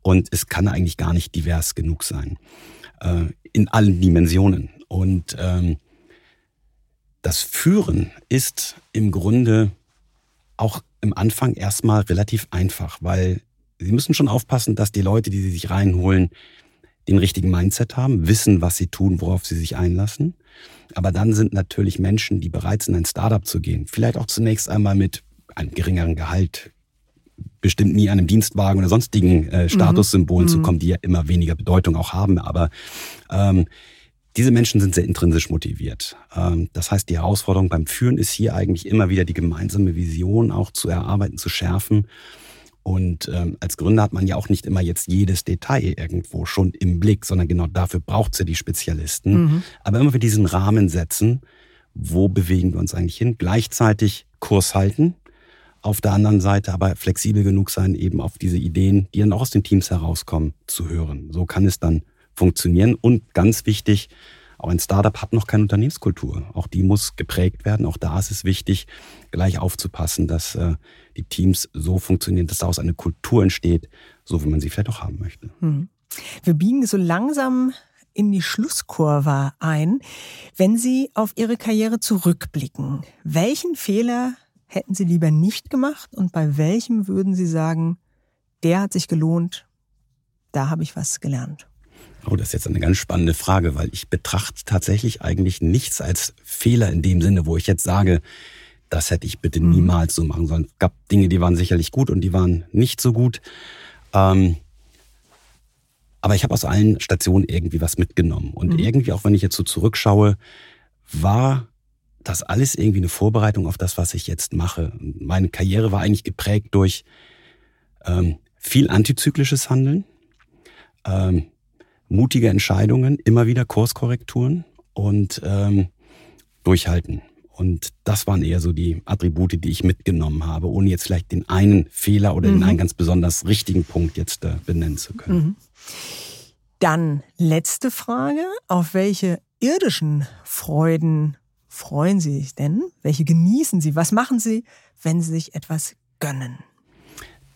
Speaker 1: Und es kann eigentlich gar nicht divers genug sein. Äh, in allen Dimensionen. Und ähm, das Führen ist im Grunde auch im Anfang erstmal relativ einfach, weil sie müssen schon aufpassen, dass die Leute, die sie sich reinholen, den richtigen Mindset haben, wissen, was sie tun, worauf sie sich einlassen. Aber dann sind natürlich Menschen, die bereit sind, ein Startup zu gehen, vielleicht auch zunächst einmal mit einem geringeren Gehalt, bestimmt nie einem Dienstwagen oder sonstigen äh, Statussymbolen mhm. zu kommen, die ja immer weniger Bedeutung auch haben. Aber ähm, diese Menschen sind sehr intrinsisch motiviert. Ähm, das heißt, die Herausforderung beim Führen ist hier eigentlich immer wieder die gemeinsame Vision auch zu erarbeiten, zu schärfen. Und ähm, als Gründer hat man ja auch nicht immer jetzt jedes Detail irgendwo schon im Blick, sondern genau dafür braucht es ja die Spezialisten. Mhm. Aber immer für diesen Rahmen setzen, wo bewegen wir uns eigentlich hin? Gleichzeitig Kurs halten, auf der anderen Seite aber flexibel genug sein, eben auf diese Ideen, die dann auch aus den Teams herauskommen, zu hören. So kann es dann funktionieren. Und ganz wichtig, auch ein Startup hat noch keine Unternehmenskultur. Auch die muss geprägt werden. Auch da ist es wichtig, gleich aufzupassen, dass äh, die Teams so funktionieren, dass daraus eine Kultur entsteht, so wie man sie vielleicht auch haben möchte. Hm.
Speaker 3: Wir biegen so langsam in die Schlusskurve ein. Wenn Sie auf Ihre Karriere zurückblicken, welchen Fehler hätten Sie lieber nicht gemacht und bei welchem würden Sie sagen, der hat sich gelohnt, da habe ich was gelernt?
Speaker 1: Oh, das ist jetzt eine ganz spannende Frage, weil ich betrachte tatsächlich eigentlich nichts als Fehler in dem Sinne, wo ich jetzt sage, das hätte ich bitte mhm. niemals so machen sollen. Es gab Dinge, die waren sicherlich gut und die waren nicht so gut. Ähm, aber ich habe aus allen Stationen irgendwie was mitgenommen. Und mhm. irgendwie, auch wenn ich jetzt so zurückschaue, war das alles irgendwie eine Vorbereitung auf das, was ich jetzt mache. Meine Karriere war eigentlich geprägt durch ähm, viel antizyklisches Handeln. Ähm, mutige Entscheidungen, immer wieder Kurskorrekturen und ähm, durchhalten. Und das waren eher so die Attribute, die ich mitgenommen habe, ohne jetzt vielleicht den einen Fehler oder mhm. den einen ganz besonders richtigen Punkt jetzt äh, benennen zu können. Mhm.
Speaker 3: Dann letzte Frage. Auf welche irdischen Freuden freuen Sie sich denn? Welche genießen Sie? Was machen Sie, wenn Sie sich etwas gönnen?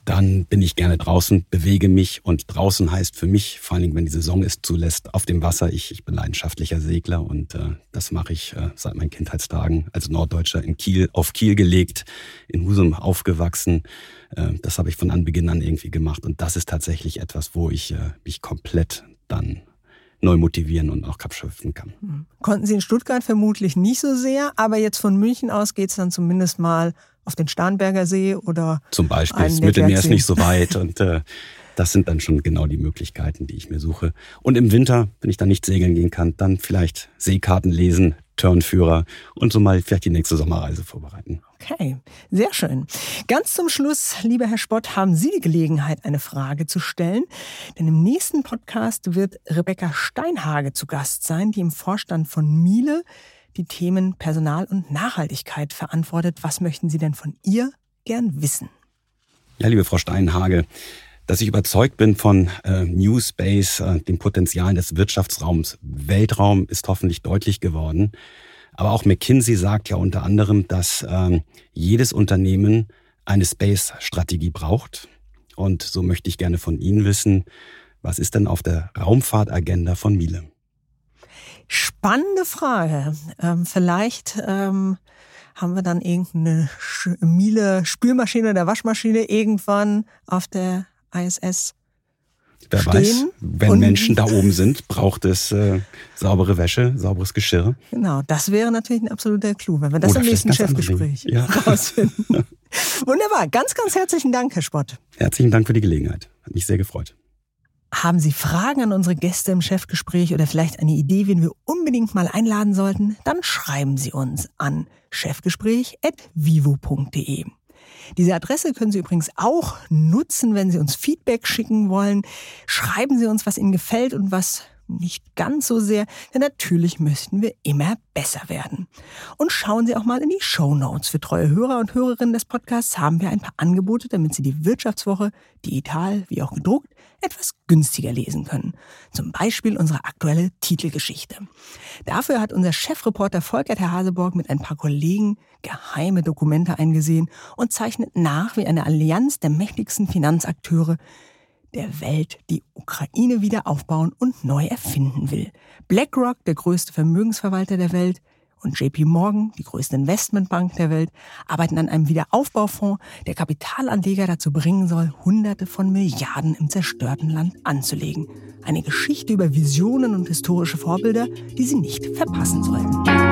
Speaker 1: Dann bin ich gerne draußen, bewege mich und draußen heißt für mich, vor allen Dingen, wenn die Saison es zulässt, auf dem Wasser. Ich, ich bin leidenschaftlicher Segler und äh, das mache ich äh, seit meinen Kindheitstagen als Norddeutscher in Kiel, auf Kiel gelegt, in Husum aufgewachsen. Äh, das habe ich von Anbeginn an irgendwie gemacht und das ist tatsächlich etwas, wo ich äh, mich komplett dann neu motivieren und auch abschöpfen kann. Hm.
Speaker 3: Konnten Sie in Stuttgart vermutlich nicht so sehr, aber jetzt von München aus geht es dann zumindest mal auf den Starnberger See oder
Speaker 1: zum Beispiel. Das Mittelmeer ist nicht so weit und äh, das sind dann schon genau die Möglichkeiten, die ich mir suche. Und im Winter, wenn ich dann nicht segeln gehen kann, dann vielleicht Seekarten lesen, Turnführer und so mal vielleicht die nächste Sommerreise vorbereiten.
Speaker 3: Okay, sehr schön. Ganz zum Schluss, lieber Herr Spott, haben Sie die Gelegenheit, eine Frage zu stellen. Denn im nächsten Podcast wird Rebecca Steinhage zu Gast sein, die im Vorstand von Miele die Themen Personal und Nachhaltigkeit verantwortet. Was möchten Sie denn von ihr gern wissen?
Speaker 1: Ja, liebe Frau Steinhage, dass ich überzeugt bin von äh, New Space, äh, dem Potenzial des Wirtschaftsraums Weltraum, ist hoffentlich deutlich geworden. Aber auch McKinsey sagt ja unter anderem, dass äh, jedes Unternehmen eine Space-Strategie braucht. Und so möchte ich gerne von Ihnen wissen, was ist denn auf der Raumfahrtagenda von Miele?
Speaker 3: Spannende Frage. Ähm, vielleicht ähm, haben wir dann irgendeine Miele Spülmaschine oder Waschmaschine irgendwann auf der ISS
Speaker 1: Wer
Speaker 3: stehen.
Speaker 1: weiß, wenn Menschen da oben sind, braucht es äh, saubere Wäsche, sauberes Geschirr.
Speaker 3: Genau, das wäre natürlich ein absoluter Clou, wenn wir das Oder im nächsten Chefgespräch ja. rausfinden. <laughs> Wunderbar, ganz, ganz herzlichen Dank, Herr Spott.
Speaker 1: Herzlichen Dank für die Gelegenheit. Hat mich sehr gefreut.
Speaker 3: Haben Sie Fragen an unsere Gäste im Chefgespräch oder vielleicht eine Idee, wen wir unbedingt mal einladen sollten? Dann schreiben Sie uns an chefgespräch.vivo.de. Diese Adresse können Sie übrigens auch nutzen, wenn Sie uns Feedback schicken wollen. Schreiben Sie uns, was Ihnen gefällt und was nicht ganz so sehr, denn natürlich möchten wir immer besser werden. Und schauen Sie auch mal in die Show Notes. Für treue Hörer und Hörerinnen des Podcasts haben wir ein paar Angebote, damit Sie die Wirtschaftswoche digital wie auch gedruckt etwas günstiger lesen können. Zum Beispiel unsere aktuelle Titelgeschichte. Dafür hat unser Chefreporter Volkert Herr Haseborg mit ein paar Kollegen geheime Dokumente eingesehen und zeichnet nach, wie eine Allianz der mächtigsten Finanzakteure der Welt die Ukraine wieder aufbauen und neu erfinden will. BlackRock, der größte Vermögensverwalter der Welt, und JP Morgan, die größte Investmentbank der Welt, arbeiten an einem Wiederaufbaufonds, der Kapitalanleger dazu bringen soll, Hunderte von Milliarden im zerstörten Land anzulegen. Eine Geschichte über Visionen und historische Vorbilder, die Sie nicht verpassen sollten.